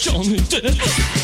装，对。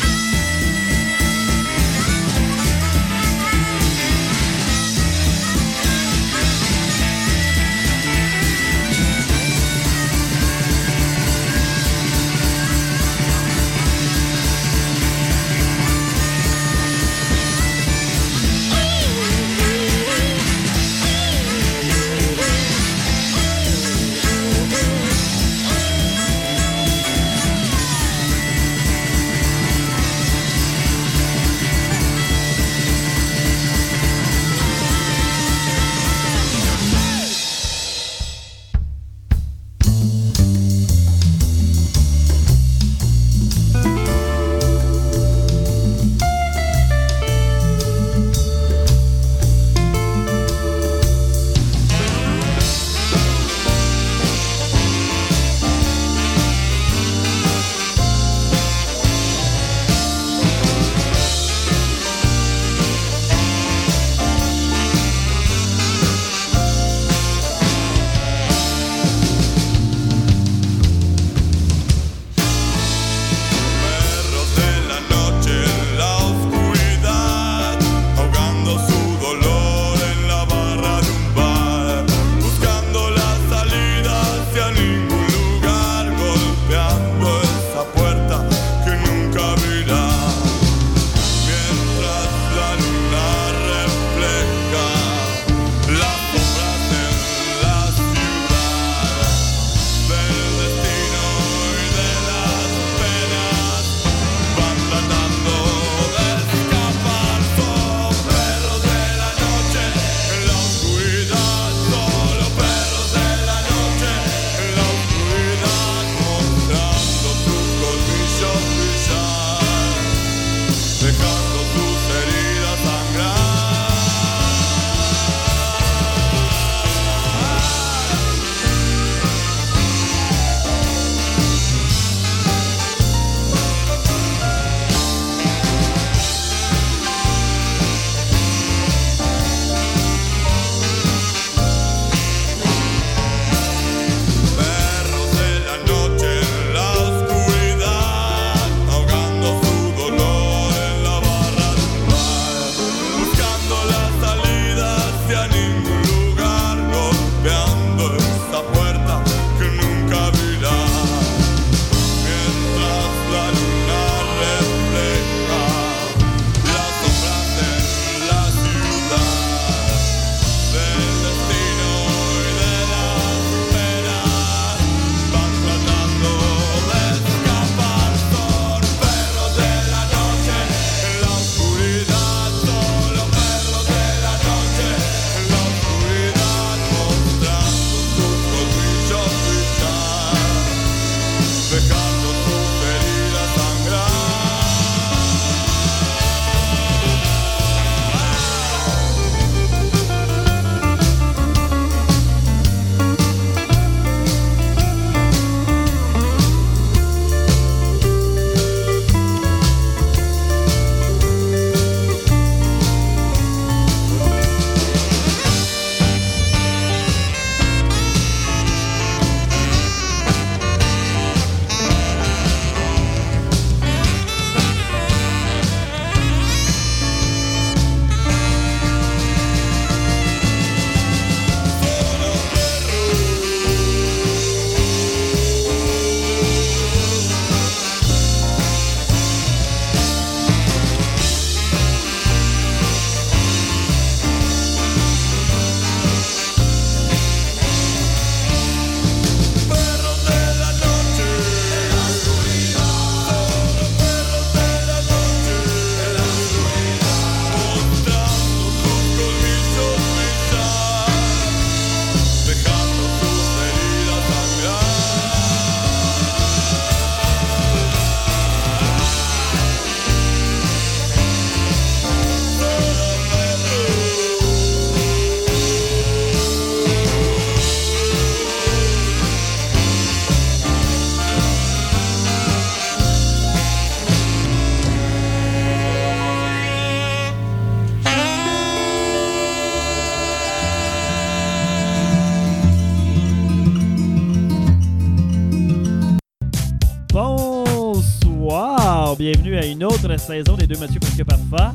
Saison des deux Mathieu Presque Parfois.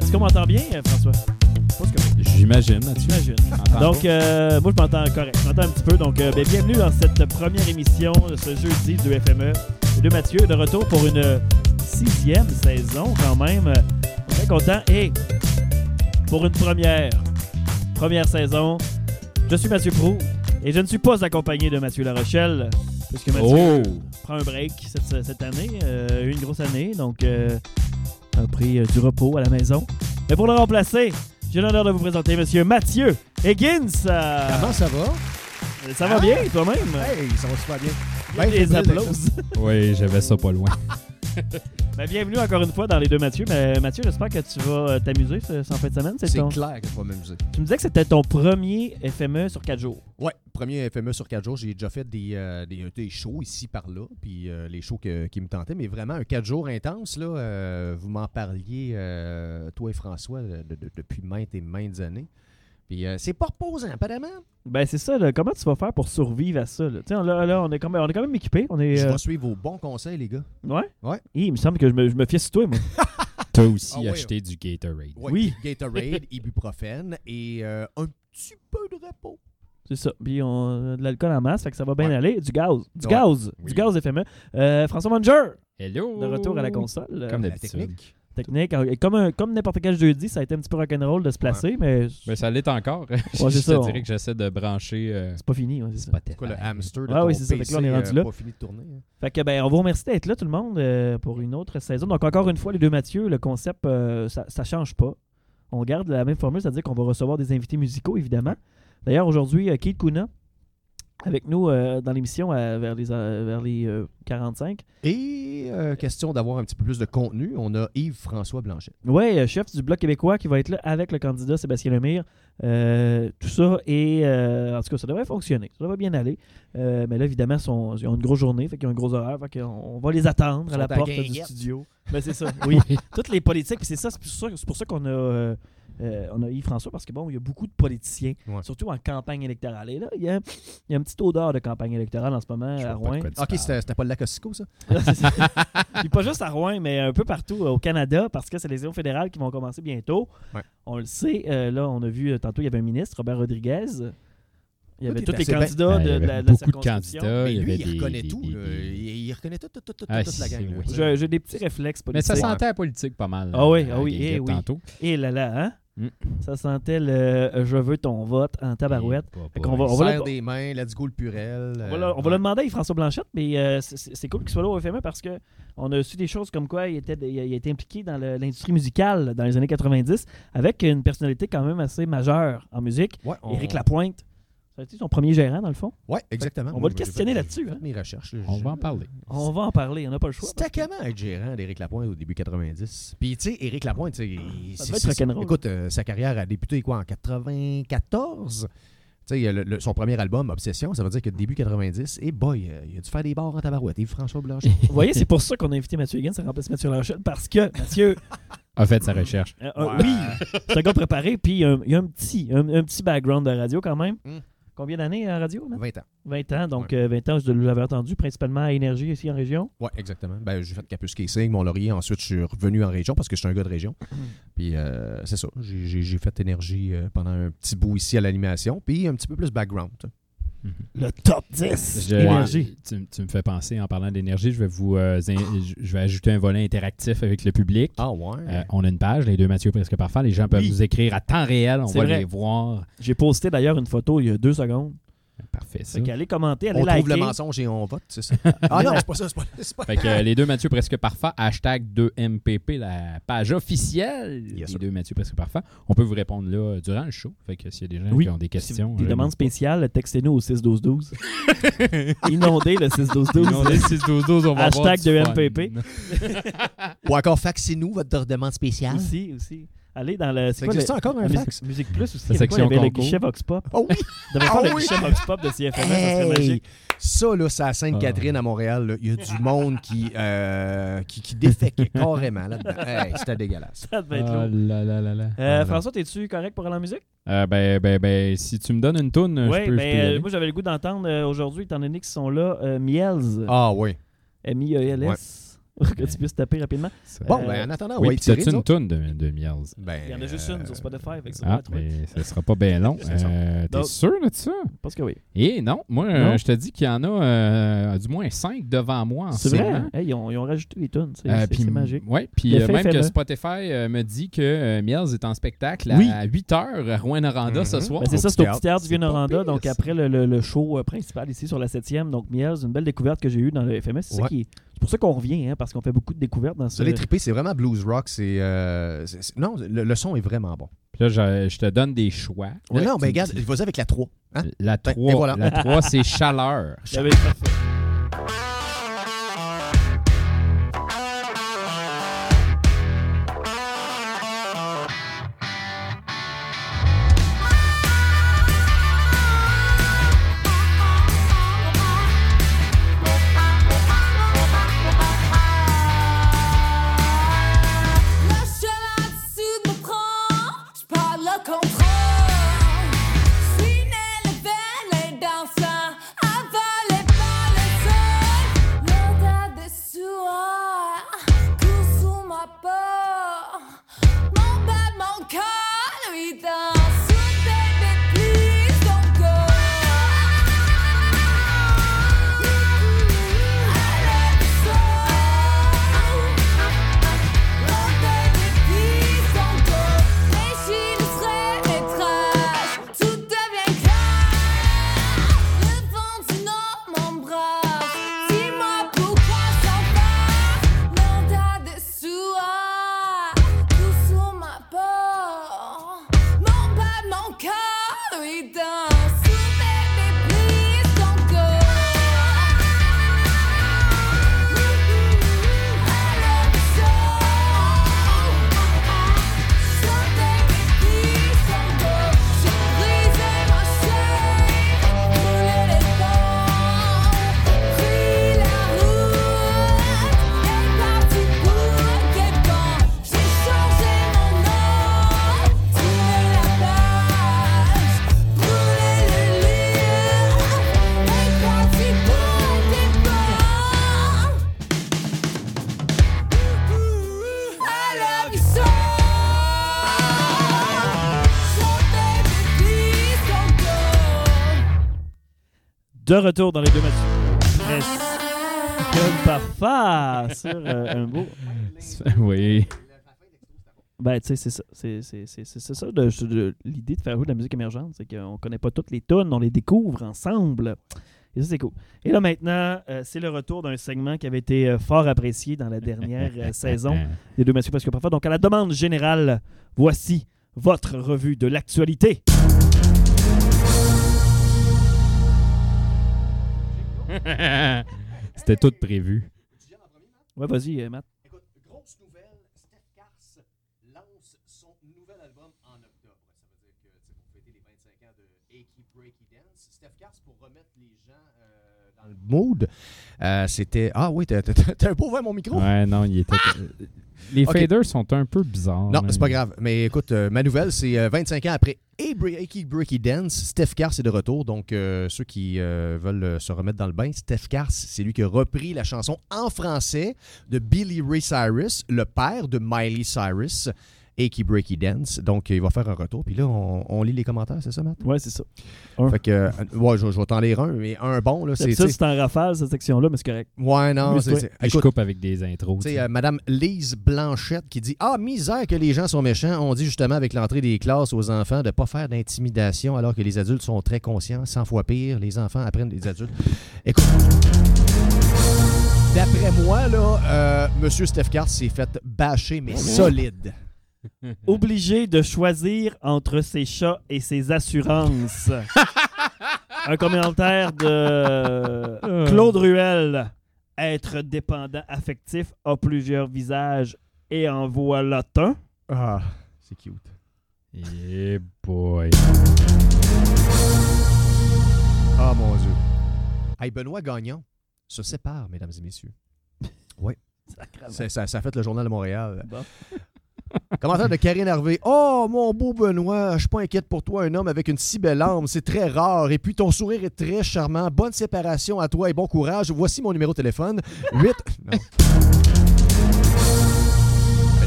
Est-ce qu'on m'entend bien, euh, François? J'imagine, Mathieu. J'imagine. Donc, euh, moi, je m'entends correct. Je m'entends un petit peu. Donc, euh, ben, bienvenue dans cette première émission de ce jeudi du FME. Les deux Mathieu, de retour pour une sixième saison, quand même. Très content. Et pour une première, première saison, je suis Mathieu Prou et je ne suis pas accompagné de Mathieu Larochelle, puisque Mathieu Oh! prend un break cette, cette année, euh, une grosse année, donc euh, a pris euh, du repos à la maison. Mais pour le remplacer, j'ai l'honneur de vous présenter Monsieur Mathieu Higgins. Euh, Comment ça va? ça va bien, toi-même? Hey, ça va super bien. Ben, des applauses. Oui, j'avais ça pas loin. Ben, bienvenue encore une fois dans les deux Mathieu. Mais Mathieu, j'espère que tu vas euh, t'amuser en fin de semaine. C'est ton- clair que je vais m'amuser. Tu me disais que c'était ton premier FME sur 4 jours. Ouais, premier FME sur 4 jours. J'ai déjà fait des, euh, des, des shows ici par là, puis euh, les shows que- qui me tentaient, mais vraiment un 4 jours intense. Là, euh, vous m'en parliez, toi et François, de- de- depuis maintes et maintes années. Puis euh, c'est pas reposant, apparemment. Ben c'est ça, là. comment tu vas faire pour survivre à ça? Là, Tu sais, là, là, on est quand même, on est quand même équipés. On est, Je euh, vais suivre vos bons conseils, les gars. Ouais? Ouais. Il me semble que je me, je me fie sur toi, moi. T'as aussi Ah ouais. acheté du Gatorade. Ouais, Oui. Gatorade, ibuprofène et euh, un petit peu de repos. C'est ça. Puis on a de l'alcool en masse, fait que ça va bien Ouais. aller. Du gaz. Du Ouais. gaz. Oui. Du gaz FME. Euh, François Manger, Hello! de retour à la console. euh, Comme La d'habitude. Technique. Et Comme, un- comme n'importe quel jeudi, ça a été un petit peu rock'n'roll de se placer, mais Mais ça l'est encore. c'est je ça, te on- dirais que j'essaie de brancher. euh, c'est pas fini. ouais, c'est ça. Spotify. Quoi, le hamster de Ah ton oui, c'est ça. Fait que là, on est rendu euh, là. pas fini de tourner. hein? Fait que ben, on vous remercie d'être là tout le monde euh, pour une autre saison. Donc encore une fois, les deux Mathieu, le concept, euh, ça, ça change pas. On garde la même formule, c'est-à-dire qu'on va recevoir des invités musicaux, évidemment. D'ailleurs, aujourd'hui, euh, Keith Kuna, avec nous euh, dans l'émission euh, vers les, euh, vers les euh, 45. Et euh, question d'avoir un petit peu plus de contenu, on a Yves-François Blanchet. Oui, euh, chef du Bloc québécois qui va être là avec le candidat Sébastien Lemire. Euh, tout ça, et euh, en tout cas, ça devrait fonctionner. Ça devrait bien aller. Euh, mais là, évidemment, sont- ils ont une grosse journée, fait qu'ils ont une grosse horaire. Fait qu'on on va les attendre à la porte du studio. Ben, c'est ça, oui. Toutes les politiques, puis c'est ça, c'est pour ça, c'est pour ça qu'on a, euh, on a Yves-François, parce que bon, il y a beaucoup de politiciens, Ouais. surtout en campagne électorale. Et là, il y a, il y a une petite odeur de campagne électorale en ce moment Je à Rouen. Ok, c'était c'était pas le lac Ossico, ça? C'est ça. Puis pas juste à Rouen, mais un peu partout euh, au Canada, parce que c'est les élections fédérales qui vont commencer bientôt. Ouais. On le sait. euh, là, on a vu euh, tantôt, il y avait un ministre, Robert Rodriguez. Il y avait tous les candidats Ben, il y de, la, la beaucoup de candidats. Mais lui, avait il des- reconnaît des- tout. des- là. des- Il, il reconnaît tout, tout, tout, tout, Ah, toute la gang. J'ai des petits réflexes Mais politiques. ça sentait la politique pas mal. Ah oui, ah oui, eh Guinguette oui. Tantôt. Et là là, hein? Mm. Ça sentait le euh, je veux ton vote en tabarouette. Pas- Fait pas- qu'on va- on va Serre le- des mains, let's go le purel. On euh, va, le, on va le demander à François Blanchette, mais euh, c'est- cool qu'il soit là au FME parce que on a su des choses comme quoi il était, il a, il a été impliqué dans l'industrie musicale dans les années 90 avec une personnalité quand même assez majeure en musique. Ouais, on- Éric Lapointe. Ça a été son premier gérant, dans le fond. Ouais, exactement. On va Moi, le questionner là-dessus, hein. mes recherches. là. On va en parler. On va en parler, on n'a pas le choix. C'était parce que- comment être gérant d'Éric Lapointe au début 90? Puis, tu sais, Éric Lapointe, tu sais, il- Ça être écoute, euh, sa carrière a débuté quoi, en 94? Tu sais, le- le- son premier album, Obsession, ça veut dire que début 90, et boy, euh, il a dû faire des bars en tabarouette. Et François Blanchet. Vous voyez, c'est pour ça qu'on a invité Mathieu Higgins, ça remplace Mathieu Larochelle, parce que Mathieu, A fait sa recherche. euh, euh, Ouais. oui, c'est un gars préparé, puis il y a un petit, un, un petit background de radio quand même. Mm. Combien d'années à radio? là? 20 ans. 20 ans, donc euh, 20 ans, je l'avais entendu, principalement à Énergie ici en région? Ouais, exactement. Ben, j'ai fait Capus Casing, Mont-Laurier. Ensuite, je suis revenu en région parce que je suis un gars de région. Puis, euh, c'est ça. J'ai fait énergie euh, pendant un petit bout ici à l'animation. Puis, un petit peu plus background. Le top 10 Je- Énergie. Tu, tu me fais penser, en parlant d'énergie, je vais vous euh, in- je vais ajouter un volet interactif avec le public. Ah, ouais. Euh, on a une page, les deux Mathieu presque parfait. Les gens peuvent Oui. nous écrire à temps réel. On va vrai. les voir. J'ai posté d'ailleurs une photo il y a deux secondes. Parfait, ça. Fait qu'allez commenter, allez on trouve le liker. mensonge et on vote, c'est ça? ah non, c'est pas ça. C'est pas, c'est pas... Fait que euh, les deux Mathieu presque parfait, hashtag 2MPP, la page officielle Yes, des sir. deux Mathieu presque parfait. On peut vous répondre là euh, durant le show. Fait que s'il y a des gens Oui. qui ont des Si questions. Des euh, demandes spéciales, textez-nous au 61212. Inondez le 61212. Non, les 6 12 12 on va Hashtag du de fun. MPP. Ou encore, faxez-nous votre demande spéciale. Aussi, aussi. Allez dans le. Ça quoi, existe le- encore un Musique- fax? Musique Plus aussi. La avait quoi? Il y section avait le concours. guichet Vox Pop? Oh oui! Il devrait Ah faire le oui! guichet Vox Pop de CFMS, ça serait Hey! magique. Ça, là, c'est à Sainte-Catherine, à Montréal. là. Il y a du monde qui, euh, qui, qui défèque carrément là-dedans. Hey, C'était dégueulasse. Ça devait être Ah là là là là. Euh, Ah, François, t'es-tu correct pour aller en musique? Euh, ben, ben, ben, si tu me donnes une toune, Oui, je peux, je peux ben, euh, aller. moi j'avais le goût d'entendre euh, aujourd'hui, étant donné qu'ils sont là, euh, Miels, Ah oui. M-I-E-L-S. pour que tu puisses taper rapidement. Bon, Euh, ben, en attendant, on oui, va puis étirer. une toune de, de Miels? Ben, Il y en a juste une sur Spotify. fait que ça va Ah, mais ça sera pas bien long. C'est ça. Euh, T'es sûr de ça? Je pense que oui. Eh non, moi, Non? euh, je te dis qu'il y en a euh, du moins cinq devant moi en C'est ce vrai? moment. Hey, ils, ont, ils ont rajouté les tunes. C'est Euh, magique. Ouais, puis euh, même que. Spotify euh, me dit que euh, Miels est en spectacle Oui. à 8h à Rouen-Noranda ce Mhm. soir. Ben, c'est ça, c'est au petit théâtre du Vieux-Noranda. Donc, après le, le- le show principal ici sur la 7e, donc Miels, une belle découverte que j'ai eue dans le FMS. C'est ça qui- c'est pour ça qu'on revient, hein, parce qu'on fait beaucoup de découvertes dans ce. allez triper, c'est vraiment blues rock. C'est, euh, c'est- c'est- non, le, le son est vraiment bon. Puis là, je, je te donne des choix. non, ben me regarde, vas-y avec la 3. Hein? La Ben, 3, et voilà. la 3 c'est chaleur. De retour dans les deux matchs. Comme parfait sur euh, un beau. oui. Ben, tu sais, c'est ça. C'est c'est- c'est- c'est- c'est ça de- de- l'idée de faire jouer de la musique émergente. C'est qu'on connaît pas toutes les tunes, on les découvre ensemble. Et ça, c'est cool. Et là, maintenant, euh, c'est le retour d'un segment qui avait été euh, fort apprécié dans la dernière euh, saison des deux Parce que parfois. Donc, à la demande générale, voici votre revue de l'actualité. C'était tout prévu. Ouais, vas-y, euh, Matt. Écoute, grosse nouvelle, Steph Cars lance son nouvel album en octobre. Ça veut dire que c'est pour fêter les 25 ans de Achy Breaky Dance. Steph Cars, pour remettre les gens euh, dans le mood, euh, c'était... Ah oui, t'as- un peu ouvert mon micro? Ouais, non, il était. Les faders sont un peu bizarres. Non, c'est pas grave. Mais écoute, euh, ma nouvelle, c'est euh, 25 ans après Achy Breaky Dance. Steph Cars est de retour. Donc, euh, ceux qui euh, veulent euh, se remettre dans le bain, Steph Cars, c'est lui qui a repris la chanson en français de Billy Ray Cyrus, le père de Miley Cyrus. Achy Breaky Dance. Donc, il va faire un retour. Puis là, on, on lit les commentaires, c'est ça, Matt? Ouais, c'est ça. Fait que, euh, ouais, je, je vais t'en lire un, mais un bon, là, c'est. Ça, c'est en rafale, cette section-là, mais c'est correct. Ouais, non, c'est. Je coupe avec des intros. Tu sais, euh, Madame Lise Blanchette qui dit Ah, misère que les gens sont méchants. On dit justement avec l'entrée des classes aux enfants de ne pas faire d'intimidation alors que les adultes sont très conscients. 100 fois pire, les enfants apprennent des adultes. Écoute, d'après moi, là, euh, Monsieur Steph Cart s'est fait bâcher, mais solide. Obligé de choisir entre ses chats et ses assurances. un commentaire de Claude Ruel. Être dépendant affectif a plusieurs visages et en voilà un. Ah, c'est cute. Eh boy. Ah, mon Dieu. Hey, Benoît Gagnon se sépare, mesdames et messieurs. Ça, ça, ça a fait le Journal de Montréal. Bon. Commentaire de Karine Harvey. Oh, mon beau Benoît, je suis pas inquiète pour toi, un homme avec une si belle âme. C'est très rare. Et puis, ton sourire est très charmant. Bonne séparation à toi et bon courage. Voici mon numéro de téléphone. 8.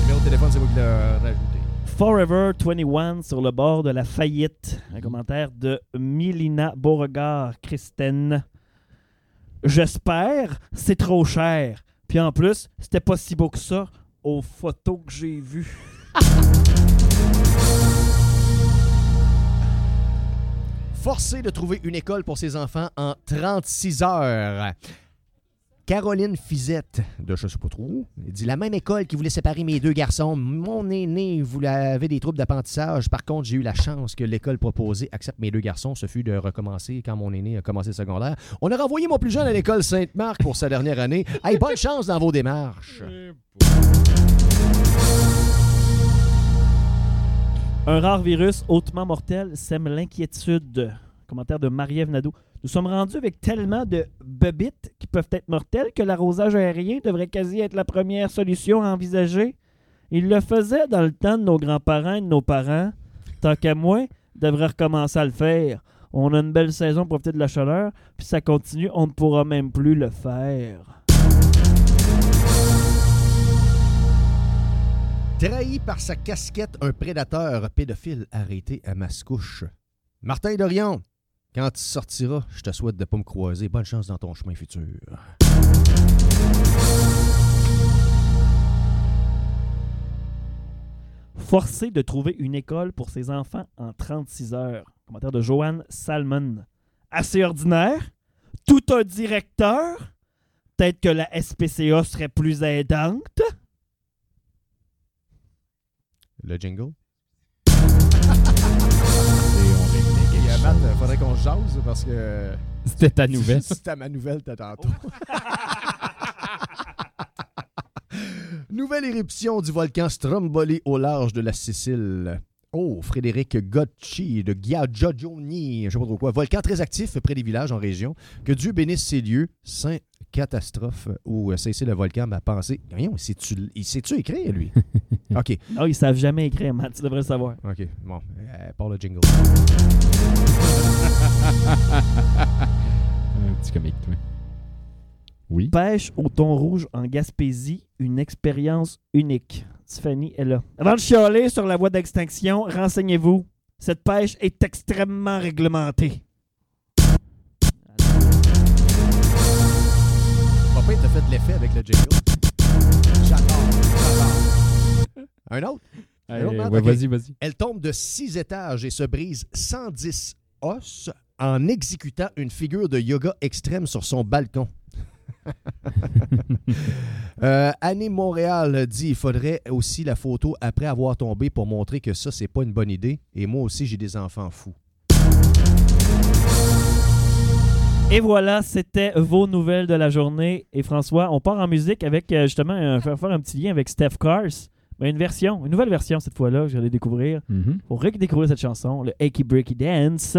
Non. téléphone, c'est moi qui l'ai rajouté. Forever 21 sur le bord de la faillite. Un commentaire de Milina Beauregard, Christine. J'espère, c'est trop cher. Puis en plus, c'était pas si beau que ça aux photos que j'ai vues. Forcé de trouver une école pour ses enfants en 36 heures. Caroline Fizette, de je sais pas trop, dit La même école qui voulait séparer mes deux garçons. Mon aîné voulait, avait des troubles d'apprentissage. Par contre, j'ai eu la chance que l'école proposée accepte mes deux garçons. Ce fut de recommencer quand mon aîné a commencé le secondaire. On a renvoyé mon plus jeune à l'école Sainte-Marc pour sa dernière année. Hey, bonne chance dans vos démarches. Un rare virus hautement mortel sème l'inquiétude. Commentaire de Marie-Ève Nadeau. Nous sommes rendus avec tellement de bebites qui peuvent être mortelles que l'arrosage aérien devrait quasi être la première solution à envisager. Ils le faisaient dans le temps de nos grands-parents et de nos parents. Tant qu'à moi, ils devraient recommencer à le faire. On a une belle saison pour profiter de la chaleur, puis ça continue, on ne pourra même plus le faire. Trahi par sa casquette, un prédateur pédophile arrêté à Mascouche. Martin Dorion, quand tu sortiras, je te souhaite de ne pas me croiser. Bonne chance dans ton chemin futur. Forcé de trouver une école pour ses enfants en 36 heures. Commentaire de Joanne Salmon. Assez ordinaire? Tout un directeur? Peut-être que la SPCA serait plus aidante? Le jingle? Matt, il faudrait qu'on se jase parce que C'était ta nouvelle. c'était ma nouvelle t'as tantôt. Nouvelle éruption du volcan Stromboli au large de la Sicile. Oh, Frédéric Gocci de Ghiaggioni, je sais pas trop quoi. Volcan très actif près des villages en région. Que Dieu bénisse ces lieux. Saint catastrophe où euh, cesser le volcan m'a pensé. Voyons, sais-tu- il sait-tu écrire, lui? OK, Non, ils savent jamais écrire, Matt. Tu devrais le savoir. OK. Bon, euh, le jingle. Un petit comique, toi. Oui. Pêche au thon rouge en Gaspésie, une expérience unique. Tiffany est là. Avant de chialer sur la voie d'extinction, renseignez-vous. Cette pêche est extrêmement réglementée. Papa, t'as fait de l'effet avec le jingle. J'adore, j'adore. Un autre? Allez, autre, Matt? ouais. Vas-y, vas-y. Elle tombe de six étages et se brise 110 os en exécutant une figure de yoga extrême sur son balcon. Euh, Annie Montréal dit il faudrait aussi la photo après avoir tombé pour montrer que ça, c'est pas une bonne idée. Et moi aussi, j'ai des enfants fous. Et voilà, c'était vos nouvelles de la journée. Et François, on part en musique avec euh, justement un, faire faire un petit lien avec Steph Cars. Mais une version, une nouvelle version cette fois-là que j'allais découvrir. Mhm. Pour redécouvrir cette chanson, le Achy Breaky Dance.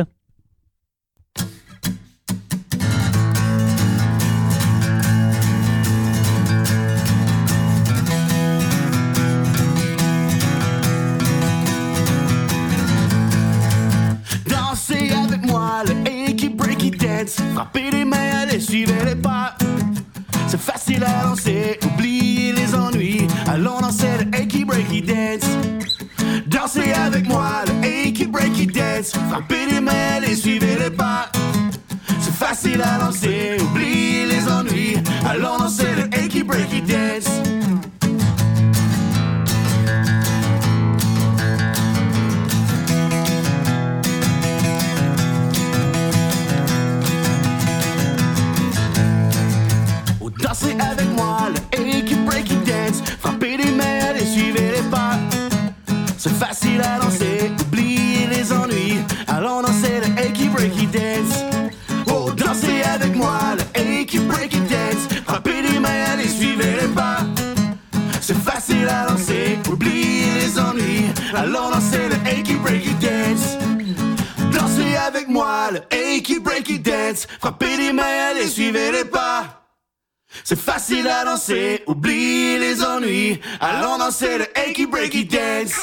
Breaky dance. Frappez les mains, allez, suivez les pas. C'est facile à danser, oubliez les ennuis. Allons danser le achy breaky dance. Dansez avec moi le achy breaky dance. Frappez les mains, allez, suivez les pas. C'est facile à danser, oubliez les ennuis. Allons danser le achy breaky dance. Ou dansez avec moi le achy breaky dance. Frappez les mains et suivez les pas. C'est facile à danser, oubliez les ennuis. Allons danser le achy breaky dance. Oh, dansez avec moi le achy breaky dance. Frappez les mains et suivez les pas. C'est facile à danser, oubliez les ennuis. Allons danser le achy breaky dance. Dansez avec moi le achy breaky dance. Frappez les mains et suivez les pas. C'est facile à danser, oubliez les ennuis. Allons danser le achy breaky dance.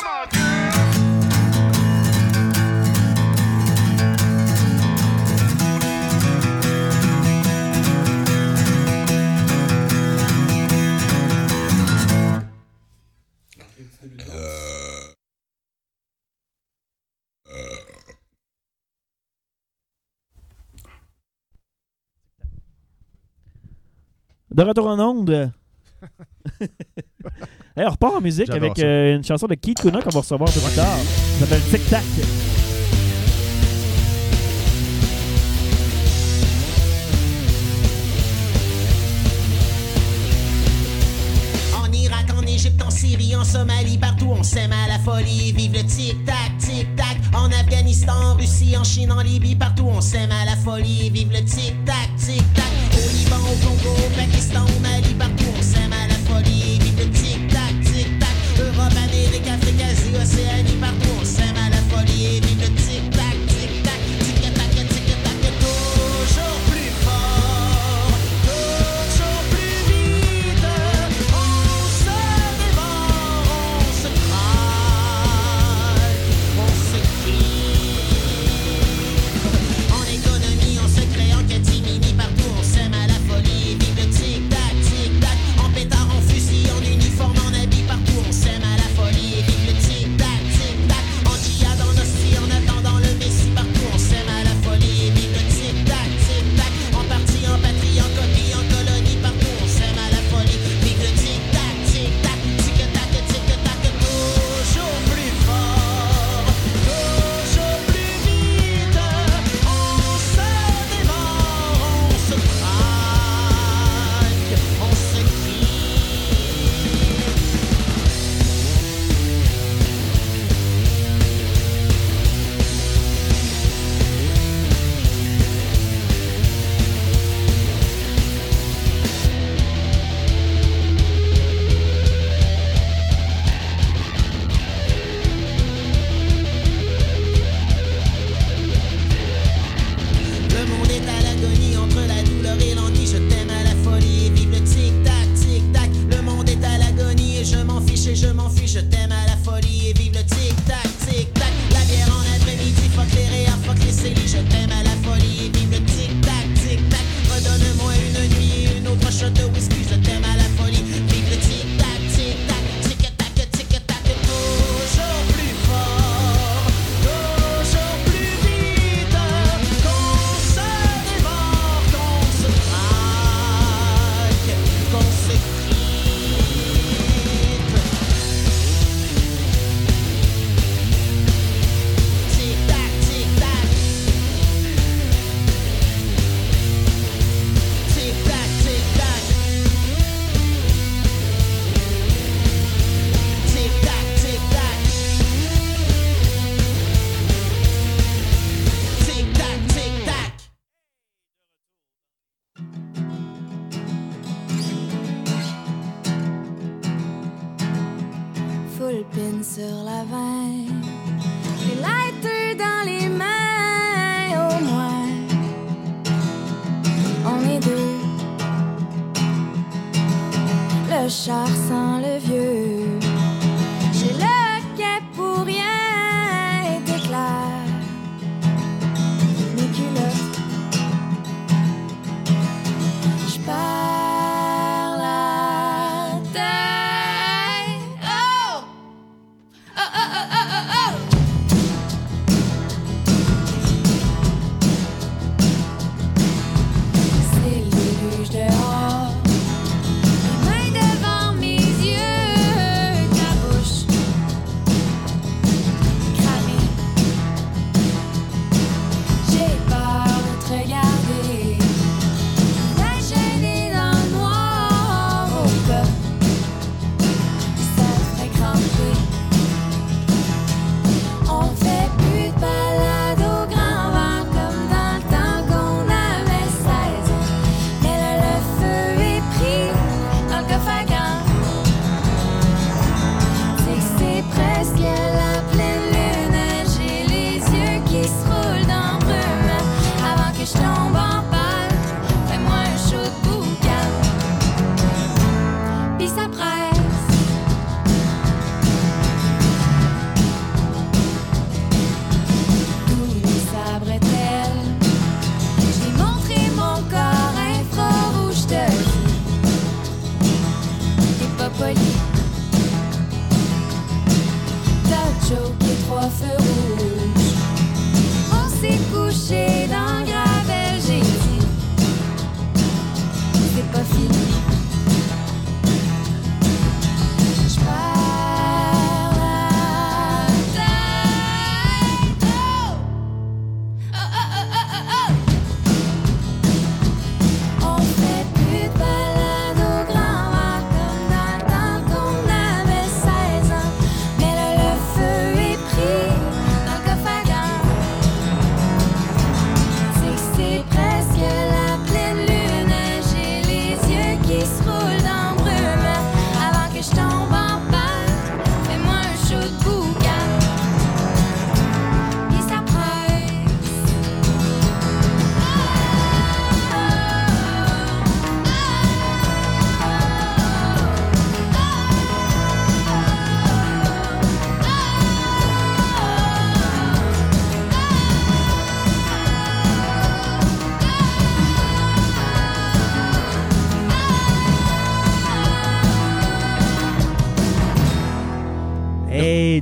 De retour en onde. Hey, on repart en musique avec euh, une chanson de Keith Kuna qu'on va recevoir un peu plus tard. Ça s'appelle Tic Tac. En Somalie, partout on s'aime à la folie. Vive le tic-tac, tic-tac. En Afghanistan, en Russie, en Chine, en Libye, partout on s'aime à la folie. Vive le tic-tac, tic-tac. Au Liban, au Congo, au Pakistan, au Mali, partout on s'aime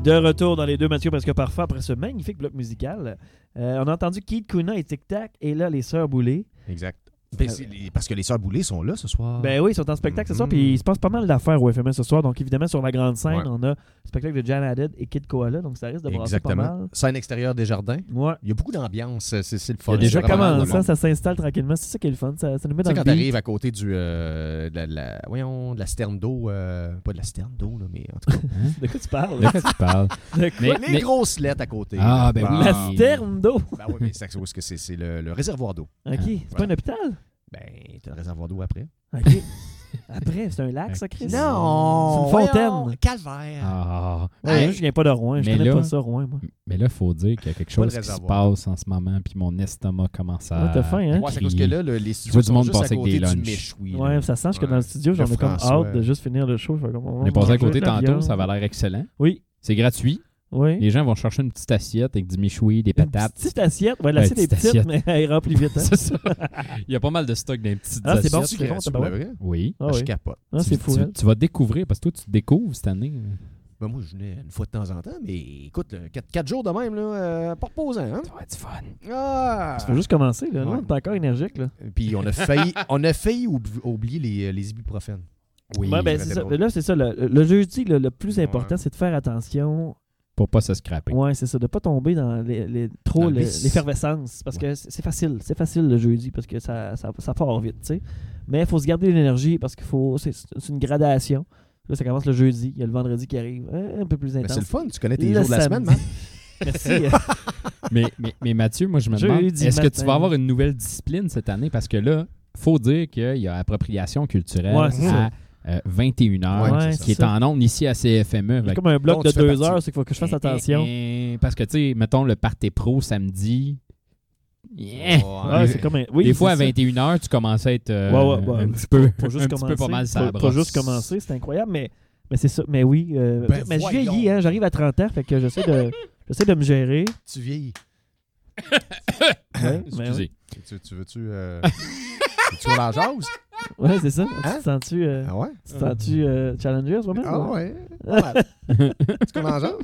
De retour dans les deux Mathieu parce que parfois après ce magnifique bloc musical, euh, on a entendu Keith Kuna et Tic Tac et là les sœurs Boulay. Exact. Ben, parce que les Sœurs Boulay sont là ce soir. Ben oui, ils sont en spectacle ce soir, Mhm. puis il se passe pas mal d'affaires au FMS ce soir. Donc évidemment sur la grande scène, Ouais. on a le spectacle de Jan Haddad et Kid Koala, donc ça risque de brasser pas Exactement. mal. Scène extérieure des jardins. Ouais. Il y a beaucoup d'ambiance. C'est le fun. Il y a déjà le ça, ça s'installe tranquillement. C'est ça qui est le fun. Ça, ça nous met Tu dans le quand t'arrives à côté du, euh, de, la, la- voyons, de la sterne d'eau, euh, pas de la sterne d'eau, là, mais en tout cas, De quoi tu parles? De quoi tu parles? De quoi? Mais- les grosses lettres à côté. Ah, ben Bon. oui. La sterne d'eau. Ben oui, mais c'est où est-ce que c'est? C'est le, le réservoir d'eau. OK. C'est pas un hôpital? Ben, t'as le réservoir d'eau après. OK. Après, c'est un lac, ça, Chris? Non! C'est une fontaine. voyons, Calvaire! Ah. Ouais, Hey, je viens pas de Rouen. Je Mais connais là- pas ça, Rouen, moi. Mais là, il faut dire qu'il y a quelque Pas chose qui se réservoir. passe en ce moment, puis mon estomac commence à. Ouais, t'as faim, hein? Ouais, c'est parce que là, le- les studios vois du sont monde juste à passer avec côté des du lunchs. méchoui. là. Ouais, ça sent que dans le studio, j'en ai comme François. hâte de juste finir le show. Je vais comme, On est passé à manger côté de la tantôt, viande. ça avait l'air excellent. Oui, C'est gratuit. Oui. Les gens vont chercher une petite assiette avec du méchoui, des Une patates. petite assiette? Ouais, l'assiette Ouais, est petite mais elle remplit vite. Hein? C'est ça. Il y a pas mal de stock dans les petites Ah, c'est bon, assiettes. c'est bon, C'est le vrai? Oui. Ah, Je oui. capote. Ah, Tu- c'est fou. tu, hein? tu vas découvrir, parce que toi, tu te découvres cette année. Ben, moi, je venais une fois de temps en temps, mais écoute, 4, jours de même, là, euh, pas reposant. Hein? Ça va être fun. Ah! Ça fait juste commencer. Là. Ouais. on est encore énergique. Là. Puis on a failli, on a failli oub- oublier les, les ibuprofènes. Oui. Ouais, ben, c'est ça. Là, c'est ça. Le, le jeudi, là, le plus important, Ouais. c'est de faire attention. Pour pas se scraper. Ouais, c'est ça. De pas tomber dans les, les- trop l'effervescence. Parce que c'est facile. C'est facile le jeudi parce que ça, ça, ça part vite. tu sais. Mais il faut se garder l'énergie parce qu'il faut. C'est une gradation. Là, ça commence le jeudi. Il y a le vendredi qui arrive. hein, un peu plus Ben, intense. c'est le fun, tu connais tes Le jours de la semaine, man. Merci. euh, Mais, mais, mais Mathieu, moi, je me demande, est-ce que tu vas avoir une nouvelle discipline cette année? Parce que là, faut dire qu'il y a appropriation culturelle Ouais, c'est à euh, 21h, Ouais, qui est en ondes ici à CFME. C'est comme un bloc de deux heures, c'est qu'il faut que je fasse attention. Eh, eh, parce que, tu sais, mettons le party pro samedi. Yeah. Ouais, c'est comme un- oui, Des fois, à ça. 21h, tu commences à être euh, Ouais, ouais, ouais. un petit peu, Faut juste un petit peu pas mal ça faut juste commencer, c'est incroyable, mais, mais c'est ça. Mais oui, euh, Ben, mais je vieillis, hein, j'arrive à 30 ans, fait que j'essaie de, j'essaie de me gérer. Tu vieillis. Excusez. Tu, tu veux-tu. Euh... tu veux la jase? Ouais, c'est ça. Tu Hein? te sens-tu, euh, Ah ouais? tu te sens-tu euh, challenger en ce moment? Ah ouais? Tu jase? hein?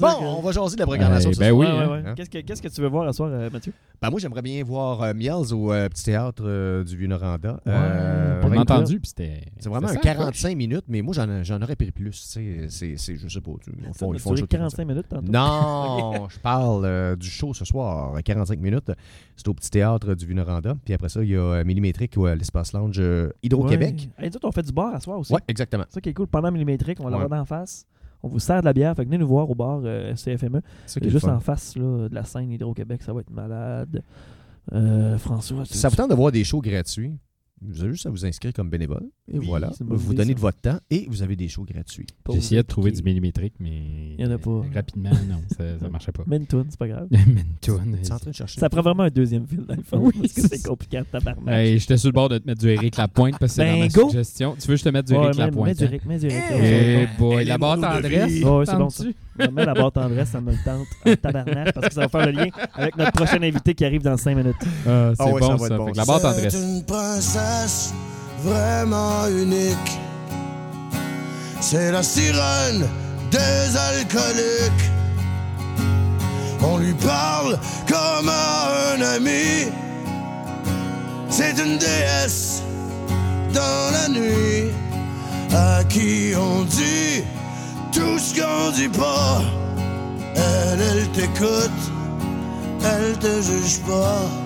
Bon, on va jaser de la programmation. Ce ben soir. oui, Ouais, hein. ouais. Hein? Qu'est-ce que, qu'est-ce que tu veux voir ce soir, euh, Mathieu? Ben, moi, j'aimerais bien voir euh, Miels au euh, petit théâtre euh, du Vieux-Noranda. Euh, On l'a entendu, puis c'était. C'est vraiment un c'était ça, 45 minutes, mais moi, j'en, j'en aurais pris plus. tu sais, C'est, c'est, je sais pas. tu- Ils Ça font, va ils font le durer show de 45 minutes tantôt? Non, je parle euh, du show ce soir, 45 minutes. C'est au petit théâtre du Vieux-Noranda. Puis après ça, il y a euh, Millimétrique ou l'espace lounge euh, Hydro-Québec. Ouais. Hey, on fait du bar à soir aussi. Ouais, exactement. C'est ça qui est cool. Pendant Millimétrique, on va Ouais. l'avoir d'en face. On vous sert de la bière. Fait que venez nous voir au bar euh, CFME. C'est juste en face là, de la scène Hydro-Québec, ça va être malade. Euh, François, Ça vous tente de voir des shows gratuits? Vous avez juste à vous inscrire comme bénévole. Et Oui, voilà. Vous idée, donnez ça. de votre temps et vous avez des shows gratuits. J'essayais de trouver du millimétrique, mais. Il y en a pas. Rapidement, non, ça, ça marchait pas. Mentoon, c'est pas grave. Mentoon. Tu es en train de chercher. Ça prend vraiment un deuxième fil dans le fond. Oui, parce que c'est compliqué à tabarnak. Hey, J'étais sur le bord de te mettre du Eric Lapointe parce que c'est Ben, dans ma go! suggestion. Tu veux que je te mette du Ouais, Eric mets- Lapointe? mets du hein? Eric, mets du Eric. Eh Ouais, boy, la barre tendresse. Ouais, c'est bon, met la barre tendresse, ça me le tente. en tabarnak, parce que ça va faire le lien avec notre prochain invité qui arrive dans 5 minutes. Ah, c'est Ah ouais, bon, ça ça. la ça. barre tendresse. Vraiment unique. C'est la sirène des alcooliques. On lui parle comme à un ami. C'est une déesse dans la nuit à qui on dit tout ce qu'on dit pas. Elle, elle t'écoute, elle te juge pas.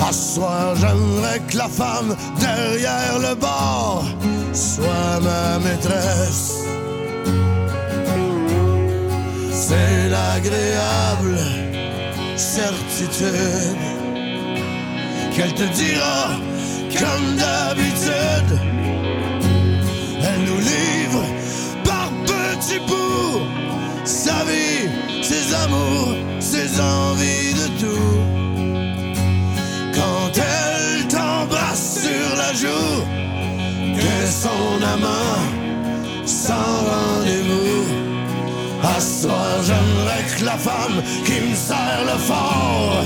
À soir, j'aimerais que la femme derrière le bar soit ma maîtresse. C'est l'agréable certitude qu'elle te dira comme d'habitude. Elle nous livre par petits bouts sa vie, ses amours, ses envies de tout. Quand elle t'embrasse sur la joue, que son amant sans rendez-vous. À soir, j'aimerais que la femme qui me serre le fort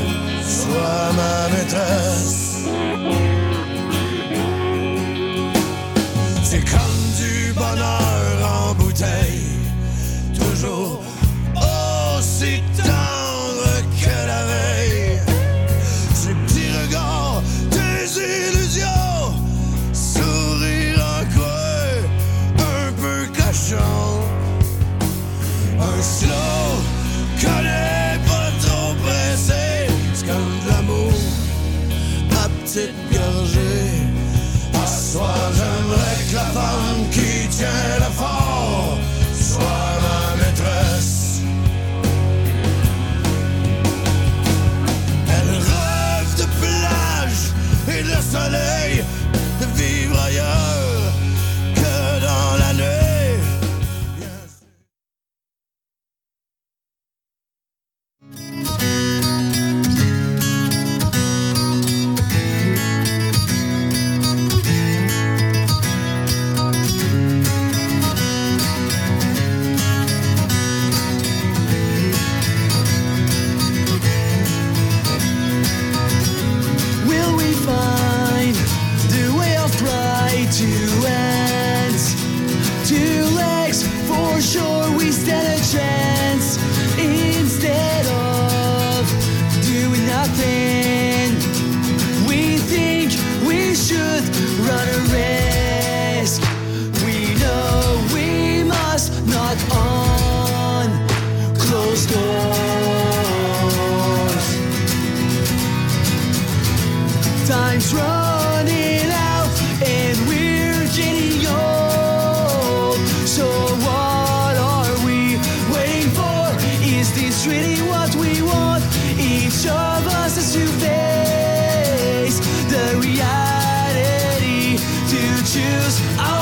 Cause I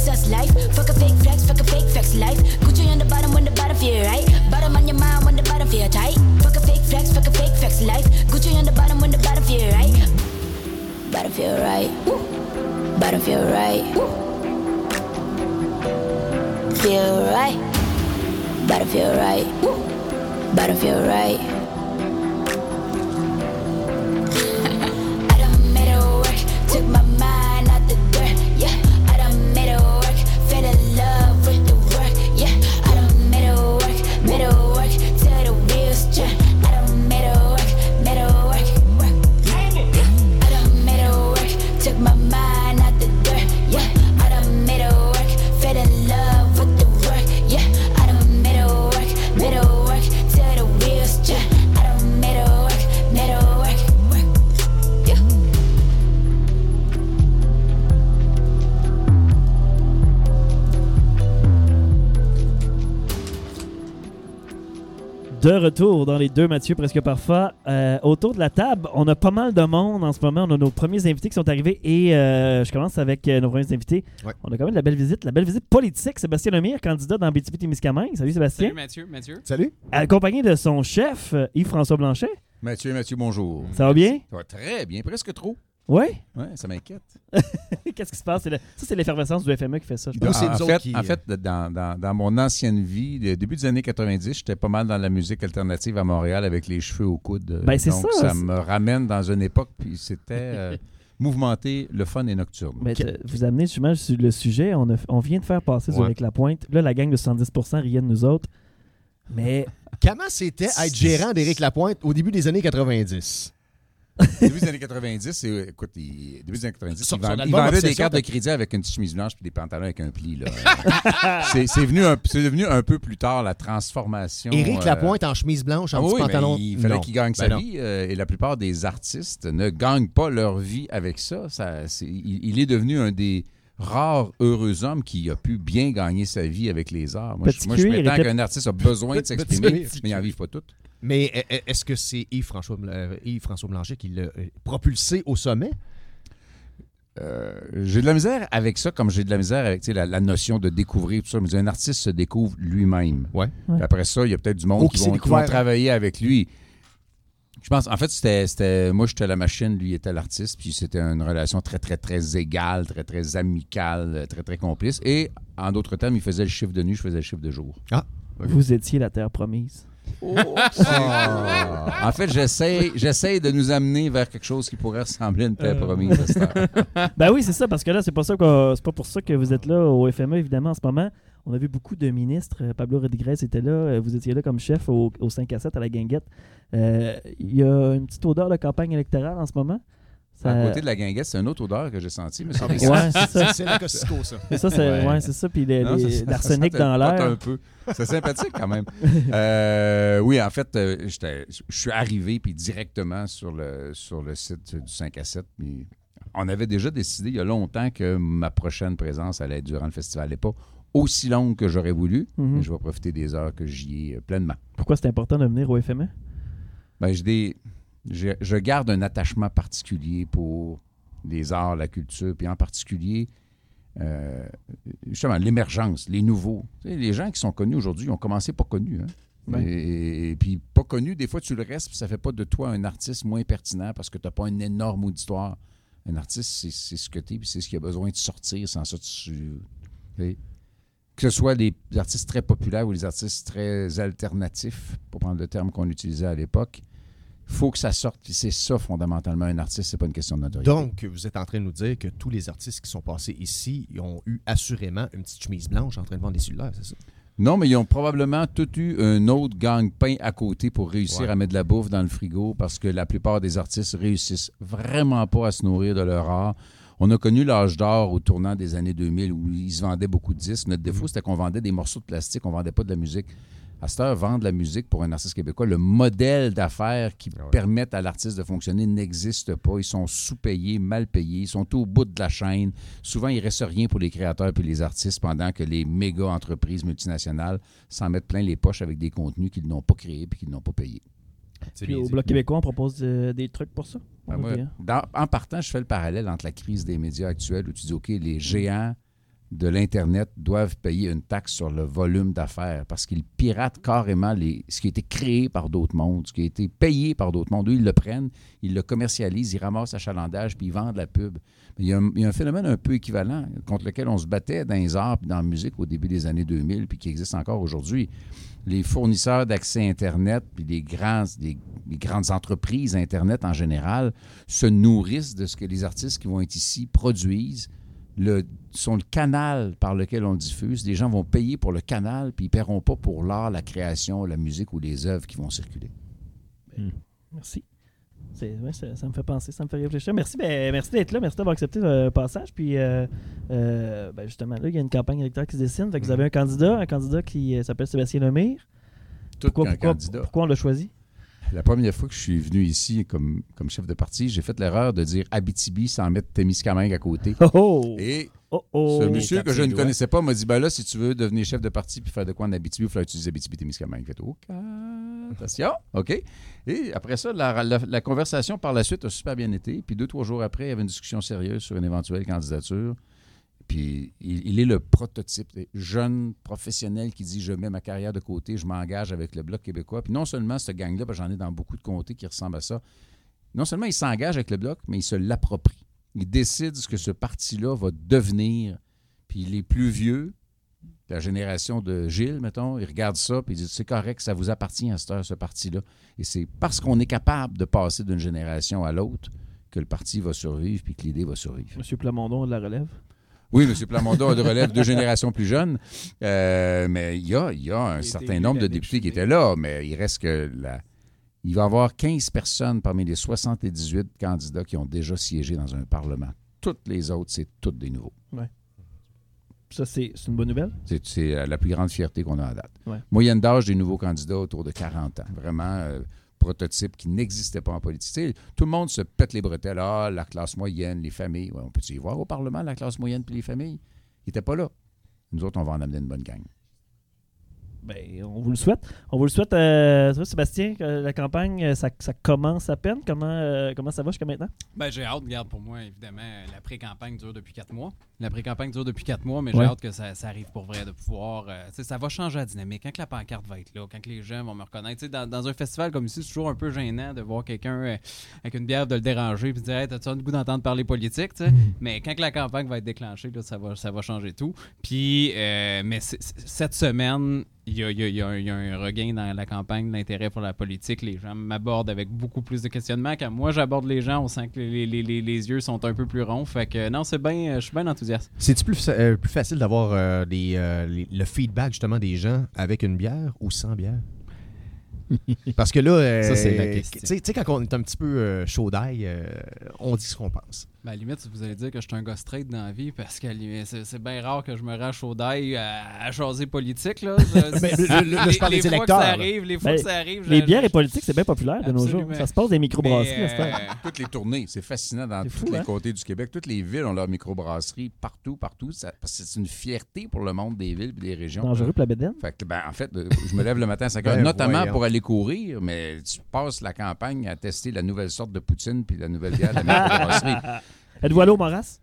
sus life. Fuck a fake flex, fuck a fake flex life. Gucci on the bottom when the bottom feel right. Bottom on your mind when the bottom feel tight. Fuck a fake flex, fuck a fake flex life. Gucci on the bottom when the bottom feel right. Bottom feel right. Bottom feel right. Feel right. Bottom feel right. Bottom feel right. Retour dans les deux Mathieu presque parfois. Euh, autour de la table, on a pas mal de monde en ce moment. On a nos premiers invités qui sont arrivés et euh, je commence avec euh, nos premiers invités. Ouais. On a quand même de la belle visite, la belle visite politique. Sébastien Lemire, candidat dans BTP-Témiscamingue. Salut Sébastien. Salut Mathieu, Mathieu. Salut. Accompagné de son chef, Yves-François Blanchet. Mathieu, Mathieu, bonjour. Ça va bien? Ça va très bien, presque trop. Oui? Ouais, ça m'inquiète. Qu'est-ce qui se passe? Le- Ça, c'est l'effervescence du FME qui fait ça, je pense. c'est en, nous fait, qui- en fait, dans, dans- dans mon ancienne vie, le début des années 90, j'étais pas mal dans la musique alternative à Montréal avec les cheveux au coude. Ben, c'est ça, ça me ramène dans une époque, puis c'était euh, mouvementé, le fun et nocturne. Mais vous amenez justement sur le sujet. On, a- on vient de faire passer sur Ouais. Avec la Pointe. Là, la gang de 70% riait de nous autres. Mais Comment c'était être gérant d'Éric Lapointe au début des années 90? début des années 90, c'est, euh, écoute, il, début des années 90, Sur- il, sur vend- il l'album vendait des cartes de crédit avec une petite chemise blanche puis des pantalons avec un pli. Là. c'est, c'est venu un- c'est devenu un peu plus tard la transformation. Éric euh, Lapointe en chemise blanche, en Ah petit oui, mais pantalon. il fallait Non. qu'il gagne Ben sa non. vie euh, et la plupart des artistes ne gagnent pas leur vie avec ça. Ça, c'est- il, il est devenu un des rares heureux hommes qui a pu bien gagner sa vie avec les arts. Moi, Petit je, moi, je prétends qu'un artiste a besoin de s'exprimer, mais il n'en vivent pas toutes. Mais euh, est-ce que c'est Yves-François euh, Yves-François Blanchet qui l'a euh, propulsé au sommet? Euh, j'ai de la misère avec ça, comme j'ai de la misère avec la, la notion de découvrir tout ça. Dis, un artiste se découvre lui-même. Ouais. Après ça, il y a peut-être du monde Oh, qui, vont, qui vont découvert. travailler avec lui. Je pense, en fait, c'était, moi, j'étais la machine, lui était l'artiste, puis c'était une relation très, très, très égale, très, très amicale, très, très complice. Et, en d'autres termes, il faisait le chiffre de nuit, je faisais le chiffre de jour. vous étiez la terre promise. Ah. En fait, j'essaie, j'essaie de nous amener vers quelque chose qui pourrait ressembler à une terre Euh. promise. Ben oui, c'est ça, parce que là, c'est pas ça pour ça que vous êtes là au FME, évidemment, en ce moment. On a vu beaucoup de ministres. Euh, Pablo Rodriguez était là. Euh, Vous étiez là comme chef au, au 5 à 7 à la guinguette. Euh, Il y a une petite odeur de campagne électorale en ce moment. Ça- À côté de la guinguette, c'est une autre odeur que j'ai sentie, mais c'est Ouais, c'est ça. C'est la Costco, ça. C'est ça, c'est Ouais. ça. Puis l'arsenic ça dans l'air. un peu. C'est sympathique quand même. Euh, oui, en fait, euh, j'étais- je suis arrivé puis directement sur le, sur le site du 5 à 7. puis on avait déjà décidé il y a longtemps que ma prochaine présence allait être durant le festival. Elle n'est pas aussi longue que j'aurais voulu, Mhm. mais je vais profiter des heures que j'y ai euh, pleinement. Pourquoi c'est important de venir au FME? Ben, j'ai des- je garde un attachement particulier pour les arts, la culture, puis en particulier, euh, justement, l'émergence, les nouveaux. Tu sais, les gens qui sont connus aujourd'hui ont commencé pas connus. Hein? Ouais. Et, et puis, pas connu, des fois, tu le restes, puis ça fait pas de toi un artiste moins pertinent parce que tu n'as pas une énorme auditoire. Un artiste, c'est c'est ce que tu es, puis c'est ce qui a besoin de sortir. Sans ça, tu. tu sais, que ce soit les artistes très populaires ou les artistes très alternatifs, pour prendre le terme qu'on utilisait à l'époque, faut que ça sorte. Puis c'est ça, fondamentalement, un artiste, c'est pas une question de notoriété. Donc, vous êtes en train de nous dire que tous les artistes qui sont passés ici ils ont eu assurément une petite chemise blanche en train de vendre des cellulaires, c'est ça? Non, mais ils ont probablement tout eu un autre gang-pain à côté pour réussir Ouais. à mettre de la bouffe dans le frigo parce que la plupart des artistes réussissent vraiment pas à se nourrir de leur art. On a connu l'âge d'or au tournant des années 2000 où ils se vendaient beaucoup de disques. Notre défaut, c'était qu'on vendait des morceaux de plastique, on vendait pas de la musique. À cette heure, vendre de la musique pour un artiste québécois, le modèle d'affaires qui Ah ouais. permettent à l'artiste de fonctionner n'existe pas. Ils sont sous-payés, mal payés, ils sont au bout de la chaîne. Souvent, il ne reste rien pour les créateurs et les artistes pendant que les méga entreprises multinationales s'en mettent plein les poches avec des contenus qu'ils n'ont pas créés et qu'ils n'ont pas payés. Puis au. Bloc québécois, on propose euh, des trucs pour ça? Ben, Ok, moi, dans- en partant, je fais le parallèle entre la crise des médias actuels où tu dis, OK, les géants de l'Internet doivent payer une taxe sur le volume d'affaires parce qu'ils piratent carrément les, ce qui a été créé par d'autres mondes, ce qui a été payé par d'autres mondes. Eux, ils le prennent, ils le commercialisent, ils ramassent l'achalandage puis ils vendent la pub. Il, y a un, phénomène un peu équivalent contre lequel on se battait dans les arts puis dans la musique au début des années 2000 puis qui existe encore aujourd'hui. Les fournisseurs d'accès Internet puis les, grands, grandes entreprises Internet en général se nourrissent de ce que les artistes qui vont être ici produisent, sont le canal par lequel on le diffuse. Les gens vont payer pour le canal, puis ils ne paieront pas pour l'art, la création, la musique ou les œuvres qui vont circuler. Merci. C'est- ouais, ça, ça me fait penser, ça me fait réfléchir. Merci, ben, merci d'être là, merci d'avoir accepté le passage. Puis, euh, euh, ben, justement, là, il y a une campagne électorale qui se dessine. Fait que vous avez un candidat, un candidat qui euh, s'appelle Sébastien Lemire. Tout Pourquoi, pourquoi, candidat. pourquoi on l'a choisi? La première fois que je suis venu ici comme, comme chef de parti, j'ai fait l'erreur de dire Abitibi sans mettre Témiscamingue à côté. Oh oh! Et oh, oh. ce monsieur que je ne connaissais pas m'a dit ben là, si tu veux devenir chef de parti puis faire de quoi en Abitibi, il faut utiliser Abitibi Témiscamingue. Fait OK, attention, OK? Et après ça, la, la- la conversation par la suite a super bien été. Puis deux, trois jours après, il y avait une discussion sérieuse sur une éventuelle candidature. Puis il, il est le prototype des jeune professionnel qui dit je mets ma carrière de côté, je m'engage avec le Bloc québécois. Puis non seulement cette gang-là, j'en ai dans beaucoup de comtés qui ressemblent à ça, non seulement il s'engage avec le Bloc, mais il se l'approprie. Il décide ce que ce parti-là va devenir. Puis les plus vieux, la génération de Gilles, mettons, ils regardent ça puis ils disent c'est correct, ça vous appartient à cette heure, ce parti-là. Et c'est parce qu'on est capable de passer d'une génération à l'autre que le parti va survivre puis que l'idée va survivre. Monsieur Plamondon de la relève? Oui, M. Plamondon a de relève deux générations plus jeunes, Euh, mais il y a, il y a un a certain nombre de députés qui étaient là, mais il reste que la... il va y avoir 15 personnes parmi les 78 candidats qui ont déjà siégé dans un Parlement. Toutes les autres, c'est toutes des nouveaux. Ça, c'est une bonne nouvelle? C'est euh, la plus grande fierté qu'on a à date. Ouais. Moyenne d'âge des nouveaux candidats autour de 40 ans. Vraiment, euh, prototype qui n'existait pas en politique. Tout le monde se pète les bretelles. Ah, la classe moyenne, les familles. Ouais, on peut y voir au Parlement, la classe moyenne puis les familles? Ils n'étaient pas là. Nous autres, on va en amener une bonne gang. Ben, on vous le souhaite. On vous le souhaite, euh, Sébastien, que la campagne, euh, ça, ça commence à peine. Comment, euh, comment ça va jusqu'à maintenant? Ben, j'ai hâte, regarde, pour moi, évidemment, la pré-campagne dure depuis quatre mois. La pré-campagne dure depuis quatre mois, mais Ouais. j'ai hâte que ça, ça arrive pour vrai, de pouvoir. euh, ça va changer la dynamique. Quand que la pancarte va être là, quand que les gens vont me reconnaître. Dans, dans un festival comme ici, c'est toujours un peu gênant de voir quelqu'un euh, avec une bière de le déranger et de dire Hey, T'as-tu le goût d'entendre parler politique sais? Mais quand que la campagne va être déclenchée, là, ça, va, ça va changer tout. Puis, euh, mais cette semaine, il y a, il y a- il y a un- regain dans la campagne, l'intérêt pour la politique. Les gens m'abordent avec beaucoup plus de questionnements. Quand moi j'aborde les gens, on sent que les, les- les- les yeux sont un peu plus ronds. Fait que non, c'est bien, je suis bien enthousiaste. C'est-tu plus, euh, plus facile d'avoir euh, euh, le feedback justement des gens avec une bière ou sans bière? Parce que là, euh, tu sais- quand on est un petit peu euh, chaud d'ail, euh, on dit ce qu'on pense. Ben, à la limite, vous allez dire que je suis un gars straight dans la vie parce que à c'est bien rare que je me rends chaud d'ail à, à jaser politique. Là. Je- Ben, le- le- le- les, je parle les des fois que électeurs, ça là. arrive, les fois Ben, que ça arrive. Les bières et politiques, c'est bien populaire de nos jours. Ça se passe des microbrasseries à euh, Toutes les tournées, c'est fascinant dans tous fou, les hein? côtés du Québec. Toutes les villes ont leur microbrasserie partout, partout. C'est une fierté pour le monde des villes et des régions. Dangereux pour la bédaine? Fait que, ben, en fait, euh, je me lève le matin à 5 heures, Ben, notamment voyons. pour aller courir, mais tu passes la campagne à tester la nouvelle sorte de poutine puis la nouvelle bière de la microbrasserie. Êtes-vous allé au Moras?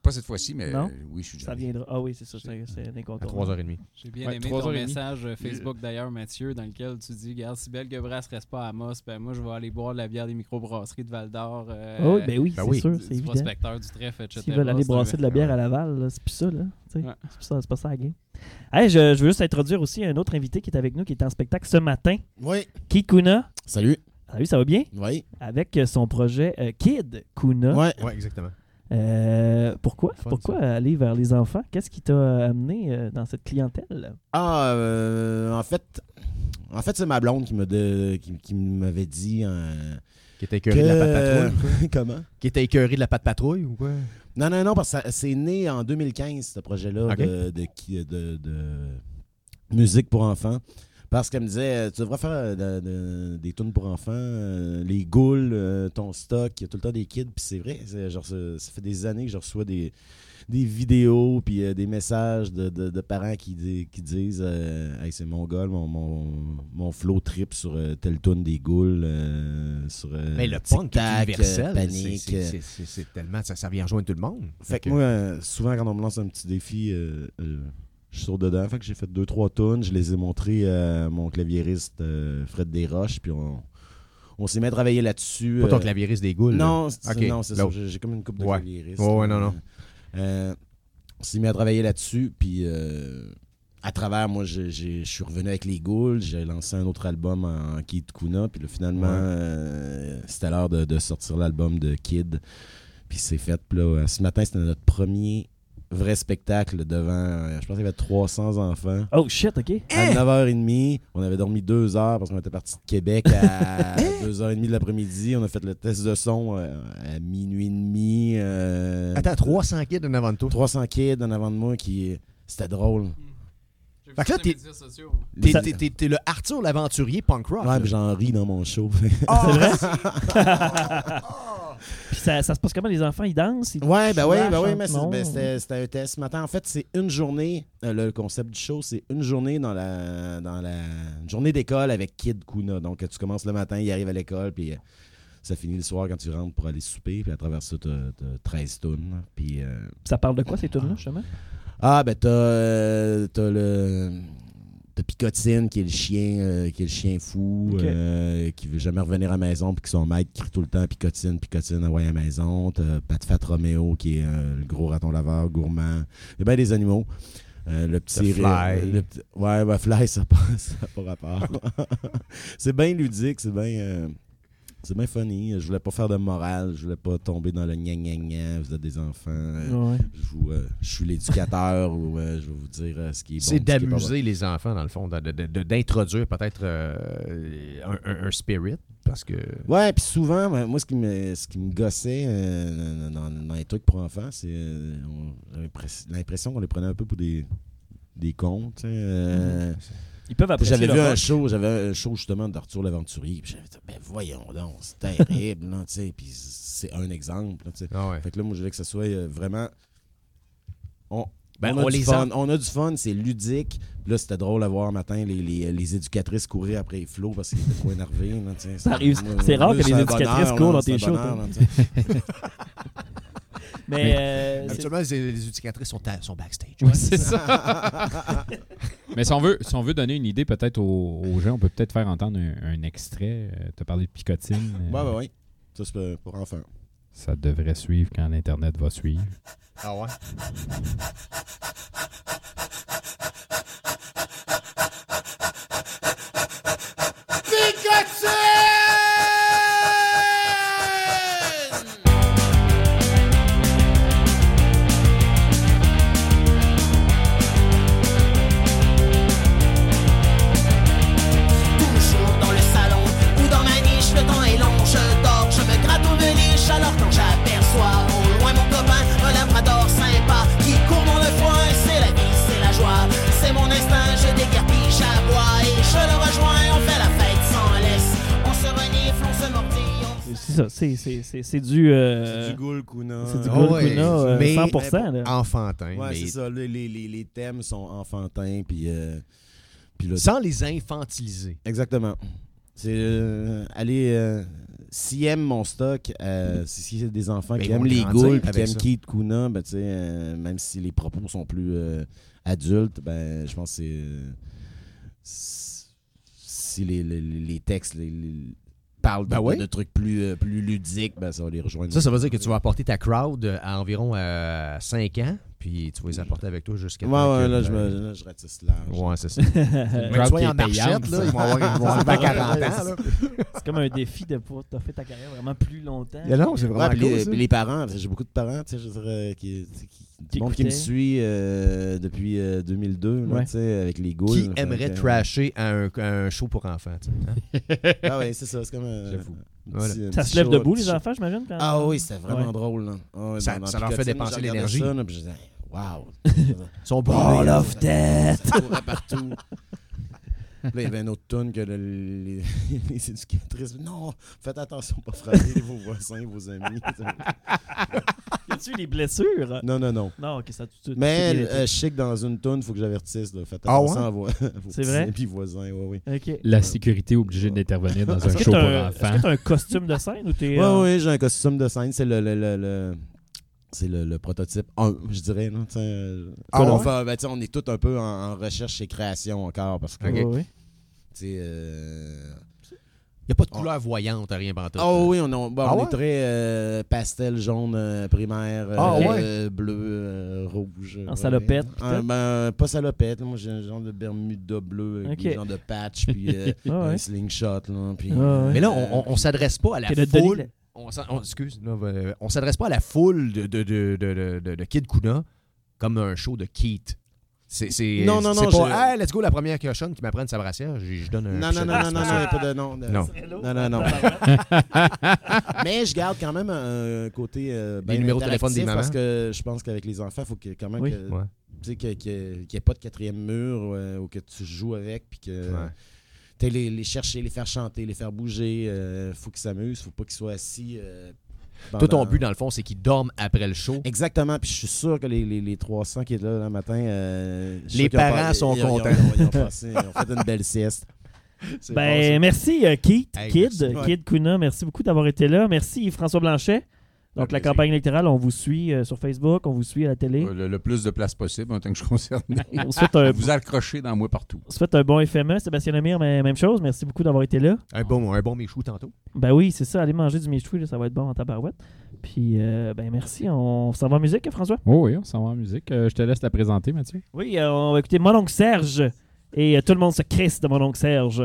Pas cette fois-ci, mais Non? euh, oui, je suis Ça déjà allé. viendra. Ah oui, c'est ça, c'est c'est À incontournable. 3h30. J'ai bien Ouais, aimé trois ton heures et demie. message euh, Facebook d'ailleurs, Mathieu, dans lequel tu dis Regarde, si Belle Gebras reste pas à Amos, ben moi je vais aller boire de la bière des microbrasseries de Val d'Or. euh, Ah oui, ben oui, Ben c'est oui. sûr, c'est du évident. prospecteur du trèfle, etc. S'ils veulent aller C'est un- brasser de la bière à Laval, là, c'est plus ça, là. tu sais. Ouais. C'est pas ça, c'est pas ça la game. Hey, je, je veux juste introduire aussi un autre invité qui est avec nous, qui est en spectacle ce matin. Oui. Kid Kuna. Salut. Salut, ça va bien? Oui. Avec euh, son projet euh, Kid Kuna. Ouais. Oui, exactement. Euh, pourquoi? Fun, pourquoi aller vers les enfants? Qu'est-ce qui t'a amené euh, dans cette clientèle? Ah, euh, en fait, en fait c'est ma blonde qui m'a de- qui, qui m'avait dit euh, Qui était écœuré de la patte patrouille. quoi? Comment? Qui était écœuré de la patte patrouille ou quoi? Non, non, non, parce que c'est né en 2015, ce projet-là Ok. de, de, qui- de- de musique pour enfants. Parce qu'elle me disait, euh, tu devrais faire euh, de- de- des tunes pour enfants, euh, les euh, ton stock, il y a tout le temps des kids. Puis c'est vrai, c'est genre, ça, ça fait des années que je reçois des, des vidéos, puis euh, des messages de, de- parents qui, qui disent Hey, c'est mon gars, mon, mon, mon flow trip sur telle tune des goules, euh, sur Mais le punk universel. panique. C'est- tellement... Ça, ça vient rejoindre tout le monde. Fait que moi, euh, souvent, quand on me lance un petit défi, je dedans. Fait que j'ai fait deux, trois tonnes. Je les ai montrés à mon claviériste euh, Fred Desroches. Puis on, on s'est mis à travailler là-dessus. Pas ton euh, claviériste des goules. Non, c'est Ok, non, c'est ça. J'ai comme une coupe de Ouais. claviéristes. Ouais, ouais, non, non. Euh, on s'est mis à travailler là-dessus. Puis euh, à travers, moi, je suis revenu avec les Ghouls. J'ai lancé un autre album en Kid Kuna. Puis là, finalement, Ouais. euh, c'était l'heure de, de sortir l'album de Kid. Puis c'est fait. Puis là, ce matin, c'était notre premier vrai spectacle devant, euh, je pense qu'il y avait 300 enfants. Oh shit, OK. À 9h30, on avait dormi deux heures parce qu'on était parti de Québec à 2h30 de l'après-midi. On a fait le test de son euh, à minuit et demi. euh, Attends, 300 kids en avant de toi. 300 kids en avant de moi qui. C'était drôle. Fait que là, t'es- Les- T'es- T'es t'es- t'es le Arthur l'aventurier punk rock. Ouais, là. puis j'en ris dans mon show. C'est vrai? Puis ça, ça se passe comment? Les enfants, ils dansent? Ils Ouais, ben oui, ben oui, mais ben, c'était un test. Ce matin, en fait, c'est une journée. euh, le concept du show, c'est une journée dans la dans la une journée d'école avec Kid Kuna. Donc, tu commences le matin, il arrive à l'école, puis euh, ça finit le soir quand tu rentres pour aller souper. Puis à travers ça, t'as t'as 13 tonnes. Puis. euh, Ça parle de quoi, ces tunes-là, justement? Ah, ben t'as t'as le. T'as Picotine qui est le chien euh, qui est le chien fou euh, qui veut jamais revenir à la maison puis que son maître crie tout le temps Picotine, Picotine, envoie à la maison. T'as Pat Fat Romeo qui est euh, le gros raton laveur, gourmand. Il y a bien des animaux. Euh, le petit Fly. le ouais, ben Fly, ça n'a pas, pas rapport. c'est bien ludique, c'est bien. euh, c'est bien funny. Je voulais pas faire de morale. Je voulais pas tomber dans le gna gna gna. Vous êtes des enfants. euh, Ouais. je, vous, euh, je suis l'éducateur ou euh, je vais vous dire euh, ce qui est bon. C'est d'amuser les enfants, dans le fond, de- de- de- d'introduire peut-être euh, un, un- un spirit. Parce que. Ouais, puis souvent, ben, moi, ce qui me, ce qui me gossait euh, dans, dans les trucs pour enfants, c'est euh, l'impression qu'on les prenait un peu pour des, des cons. euh, Ils peuvent apprécier J'avais vu un show, j'avais un show justement d'Arthur l'Aventurier. Puis j'avais dit, ben voyons donc, c'est terrible, là, tu sais. Puis c'est un exemple, là, tu sais. Ah ouais. Fait que là, moi, je voulais que ça soit euh, vraiment. On, Ben, on, a on du les fun, a- on a du fun, c'est ludique. Puis Là, c'était drôle à voir un matin les, les, les éducatrices courir après les flots parce qu'ils étaient trop énervés. c'est rare que les éducatrices courent dans tes shows. Mais euh, Habituellement, les, les éducatrices sont, à- sont backstage. Ouais, c'est ça. Mais si on, veut, si on veut donner une idée peut-être aux, aux gens, on peut peut-être faire entendre un, un extrait. tu as parlé de picotine. euh, Ouais, ouais, ouais. Ça, c'est pour- pour enfants. Ça devrait suivre quand l'Internet va suivre. Ah ouais? Ça. C'est- C'est c'est- c'est du. euh, C'est du Ghoul Kuna. c'est du Ghoul ouais, Kuna, euh, mais- 100%. là. Enfantin. Ouais, mais c'est ça. Les, les, les, thèmes sont enfantins. Puis, euh, puis là, Sans les infantiliser. Exactement. C'est euh, aller. euh, S'ils aiment mon stock, euh, si si c'est des enfants Ben, qui aiment les ghouls puis qui aiment. Keith Kuna, ben, tu sais, euh, même si les propos sont plus euh, adultes, ben, je pense que c'est. euh, si les, les, les textes les- de, Ben de trucs plus, euh, plus ludiques, ben, ça va les rejoindre. Ça, ça veut dire que tu vas apporter ta crowd à environ 5 ans, Puis tu vas les apporter avec toi jusqu'à. Ouais, ouais, là, je, me, là, je ratisse large. Ouais, c'est ça. Qui est en marchette, payante, là, ils vont avoir arriver à 40 ans. là. C'est comme un défi de pouvoir t'as fait ta carrière vraiment plus longtemps. Mais non, c'est vraiment Ouais, puis cool, les, parents, tu j'ai beaucoup de parents, tu sais, je dirais, qui, tu sais, qui, Qui du monde qui me suit euh, depuis euh, deux, là, Ouais. tu sais, avec les goules. Qui aimerait trasher à un, show pour enfants, tu sais, hein? Ah ouais, c'est ça, c'est comme un, J'avoue. Voilà. petit- Ça petit se lève show, debout, les show. enfants, j'imagine? quand- Ah oui, c'était vraiment Ouais. drôle. Là. Ah Ça- leur fait dépenser l'énergie. wow. Ils sont brûlés. Ball of death! Partout. Là, il y avait un autre tune que le- les, les éducatrices. Non, faites attention, pas frapper vos voisins, vos amis. Y a-tu des blessures? Non, non, non. Non, ok, ça tout, tout- Mais euh, que dans une tune, il faut que j'avertisse. là. Faites Ah attention ouais? à vos, vos petits vrai? amis voisins. Ouais, oui. Ok. La sécurité obligée d'intervenir dans un show pour enfants. est-ce que t'as un costume de scène ou t'es. Ouais, euh, oui, j'ai un costume de scène. C'est le, le, le, le- c'est le, le prototype 1, je dirais. Là, sais, euh, Ah on, ouais? fait- ben, on est tous un peu en, en recherche et création encore parce que ouais, euh, Il n'y a pas de couleur voyante, rien pantoute. Oh oui, on, a- bon, Ah on ouais? est très euh, pastel, jaune, euh, primaire, euh, Ah euh, bleu, euh, rouge. En ouais. salopette, Ah, ben, pas salopette. Moi, j'ai un genre de bermuda bleu avec des genres de patch, puis euh, Ah ouais. un slingshot. Là, puis, Ah ouais. Mais là, on, on, on s'adresse pas à la foule. On, on- excuse, là, euh, on s'adresse pas à la foule de, de, de, de, de, Kid Kuna comme un show de Keith. C'est, c'est, Non, non, c'est non, pas, je- hey, let's go, la première cochonne qui m'apprenne sa brassière, je, je donne un. Non, non, non, non, non, non, il n'y a pas de nom. Non. Non, non, non. Mais je garde quand même un côté euh, bien numéros de téléphone des mamans. parce que je pense qu'avec les enfants, il faut que, quand même Oui. que, Ouais. tu sais, qu'il n'y ait pas de quatrième mur euh, ou que tu joues avec puis que Ouais. Les, les chercher, les faire chanter, les faire bouger. Il faut qu'ils s'amusent, faut pas qu'ils soient assis. euh, Toi, ton but, dans le fond, c'est qu'ils dorment après le show. Exactement, puis je suis sûr que les, les, les 300 qui étaient là le matin, euh, Les parents pas- sont ils ont- ils ont- contents. Ils ont, ils ont passé- ils ont fait une belle sieste. Ben, bon, merci, euh, Keith, Hey, Kid, merci. Kid Kuna. Merci beaucoup d'avoir été là. Merci, François Blanchet. Donc, Un la plaisir. campagne électorale, on vous suit euh, sur Facebook, on vous suit à la télé. Le, le plus de place possible, en tant que je suis concerné. On se fait un, Vous accrochez dans moi partout. on se fait un bon FME. Sébastien Lemire, mais même chose. Merci beaucoup d'avoir été là. Un bon, un bon Michou tantôt. Ben oui, c'est ça. Allez manger du michoui, là, ça va être bon en tabarouette. Puis, euh, ben merci. On s'en va en musique, François? Oh oui, on s'en va en musique. Euh, je te laisse la présenter, Mathieu. Oui, euh, on va écouter Mon oncle Serge. Et euh, tout le monde se crisse de Mon oncle Serge.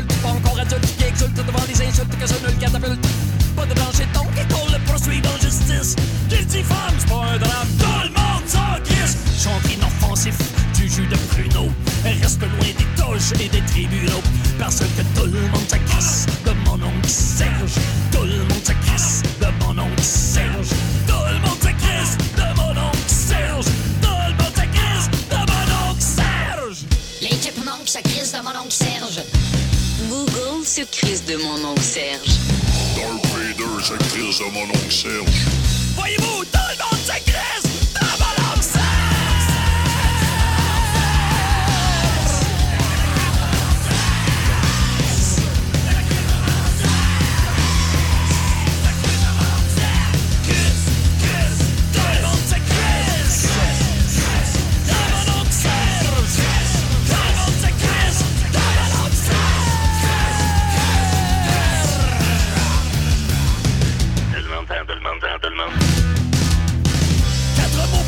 Pas encore adultes, qui exultent devant les insultes que ce nul catapulte. Pas de danger donc, et qu'on le poursuit en justice. Qu'il diffame, c'est pas un drame, tout le monde s'en crisse. Chante inoffensif du jus de pruneau, reste loin des toges et des tribunaux, parce que tout le monde se crisse de mon oncle Serge. Tout le monde se crisse de mon oncle Serge. Tout se crisse de mon oncle Serge. Dark Vader se crisse de mon oncle Serge. Voyez-vous, tout le monde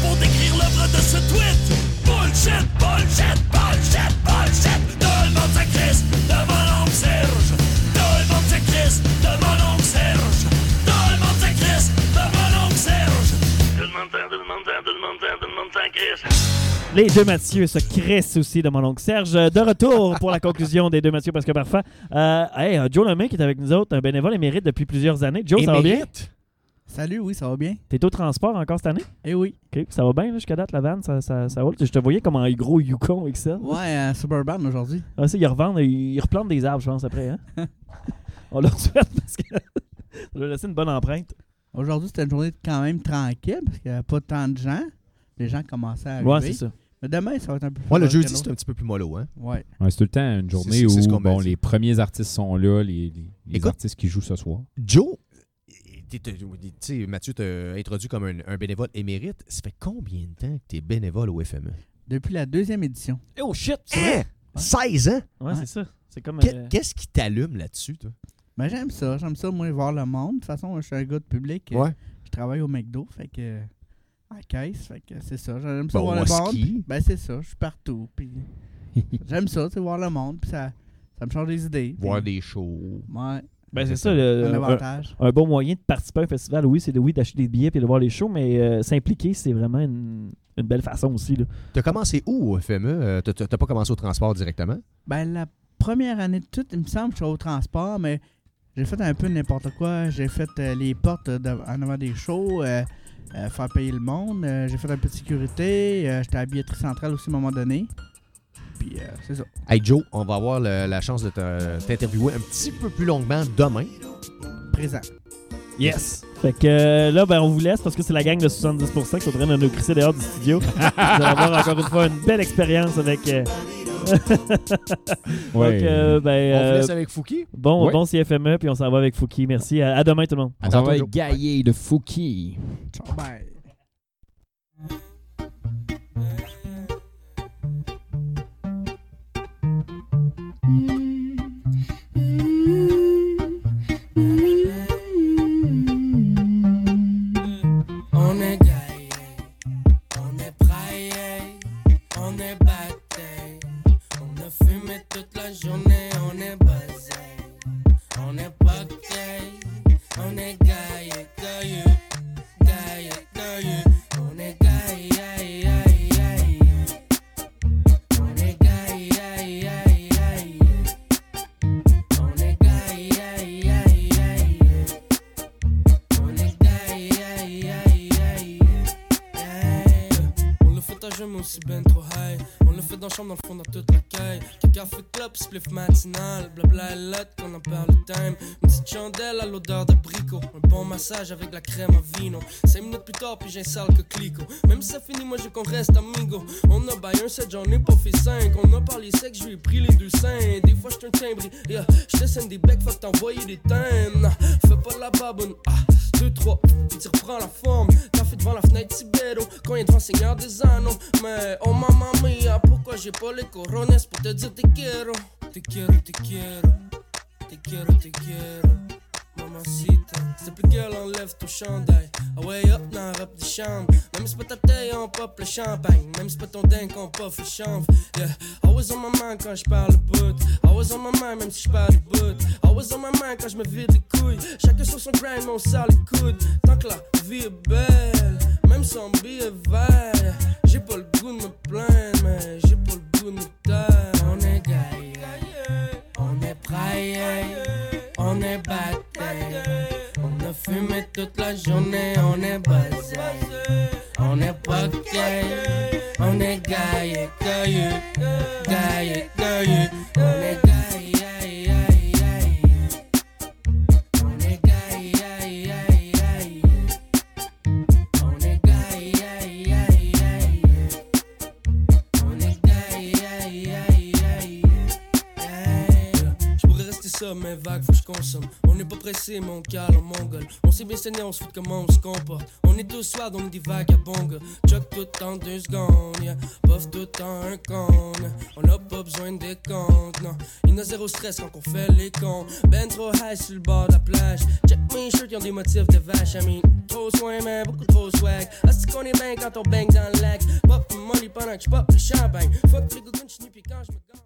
pour décrire l'œuvre de ce tweet. Bullshit, bullshit, bullshit, bullshit. Tout le monde se crisse de mon oncle Serge. Tout le monde se crisse de mon oncle Serge. Tout le monde se crisse de mon oncle Serge. Tout le monde tout le monde tout le monde tout le monde s'en crisse. Les deux Mathieu se crissent aussi de mon oncle Serge. Euh, De retour pour la conclusion des deux Mathieu parce que parfois. Euh, hey, euh, Joe Lemay qui est avec nous autres, un bénévole émérite depuis plusieurs années. Joe, ça va bien? Salut, oui, ça va bien. T'es au transport encore cette année? Eh oui. OK, ça va bien là, jusqu'à date, la vanne, ça, ça, ça roule. Je te voyais comme un gros Yukon avec ça. Ouais, à Suburban aujourd'hui. Ah, ça, ils revendent, ils replantent des arbres, je pense, après. Hein? On leur souhaite parce que ça doit laisser une bonne empreinte. Aujourd'hui, c'était une journée quand même tranquille parce qu'il n'y avait pas tant de gens. Les gens commençaient à arriver. Ouais, c'est ça. Mais demain, ça va être un peu plus Ouais, le jeudi, c'est un petit peu plus mollo, hein? Ouais. Ouais, c'est tout le temps une journée où bon, les premiers artistes sont là, les, les- les Écoute. artistes qui jouent ce soir. Joe, sais, Mathieu t'a introduit comme un, un bénévole émérite. Ça fait combien de temps que t'es bénévole au FME? Depuis la deuxième édition. Oh shit! Hein? 16 ans? Ouais, c'est ça. C'est comme. Euh, Qu'est-ce qui t'allume là-dessus, toi? Ben, j'aime ça. J'aime ça, moi, voir le monde. De toute façon, moi, je suis un gars de public. Ouais. Je travaille au McDo, fait que. À la caisse, fait que c'est ça. J'aime ça Bon, voir le monde. ski. Ben, c'est ça. Je suis partout. Puis. j'aime ça, tu sais, voir le monde. Puis ça, ça me change des idées. Voir des shows. Ouais. Ben, c'est ça. le- Un un, avantage. un bon moyen de participer à un festival, oui, c'est de, oui, d'acheter des billets et de voir les shows, mais euh, s'impliquer, c'est vraiment une, une belle façon aussi. Là. T'as commencé où au FME? Euh, t'as- T'as t'as pas commencé au transport directement? Ben, la première année de tout, il me semble que je suis au transport, mais j'ai fait un peu n'importe quoi. J'ai fait euh, les portes de- en avant des shows, euh, euh, faire payer le monde. Euh, j'ai fait un peu de sécurité. euh, J'étais à la billetterie centrale aussi à un moment donné. Puis, euh, c'est ça. Hey Joe, on va avoir le- la chance de te- t'interviewer un petit peu plus longuement demain. Présent. Yes! Fait que euh, là, ben, on vous laisse parce que c'est la gang de 70% qui sont en train de nous crisser dehors du studio. vous allez avoir encore une fois une belle expérience avec. euh, Ouais. Donc, euh, ben, On vous euh, laisse avec Fouki. Bon, Ouais. bon CFME, puis on s'en va avec Fouki. Merci. À, à demain, tout le monde. On s'en va avec Gaillé de Fouki. Ciao, bye. Jeun, mais aussi ben trop high. On le fait dans la chambre, dans le fond, dans toute la caille. Café club, spliff matinal. Blabla et lettre, qu'on en parle le time. Une petite chandelle à l'odeur d'abricot. Un bon massage avec la crème à vino. Cinq minutes plus tard, puis j'ai un sale que clico. Même si ça finit, moi j'ai qu'on reste amigo. On a baillé un set, j'en ai pas fait cinq. On a parlé sexe, je ai pris les deux seins. Des fois, j'suis un timbre. Yeah. Je scène des becs, faut t'envoyer des thèmes. Fais pas la baboune. Ah, deux, trois, puis tu reprends la forme. T'as fait devant la fenêtre Tibero. Quand il est devant Seigneur des Anneaux. Mais oh maman mia, pourquoi j'ai pas les corones pour te dire te quiero? Te quiero, te quiero. Te quiero, te quiero. Mamacita, te plaît, girl, enlève ton chandail. Ah ouais, hop, dans la robe de chambre. Même si c'est pas ta taille, on pop le champagne. Même si c'est pas ton dingue, on puff le chanvre. Yeah, always on my mind quand je parle le bout. Always on my mind, même si je parle le bout. Always on my mind quand je me vide les couilles. Chacun sur son grind, mais on sort les coudes. Tant que la vie est belle, même sans billet vert. J'ai pas le goût de me plaindre, mais j'ai pas le goût de me taire. On est gaillé, on est braillé, on est batté. On a fumé toute la journée, on est basé. On est pas gay, on est gaillé, gaillé, gaillé, gaillé. On est gaillé, on est gaillé, on est gaillé, on est gaillé. Je pourrais rester ça, mais vague, faut que je consomme. On n'est pas pressé, mais on cale en mongol. On s'est bien on se fout de comment on se comporte. On est tous soirs, donc des vagabonds. Chuck tout en deux secondes, yeah. Puff tout en un con. On n'a pas besoin des comptes, non. Il y a zéro stress quand on fait les cons. Ben trop high sur le bord de la plage. Check mes shirts, ils ont des motifs de vache. I mean, trop soin, man, beaucoup trop swag. Est-ce qu'on est bien quand on bang dans le lac? Pop money pendant que je pop le champagne. Fuck les gougounes, je pis quand je me.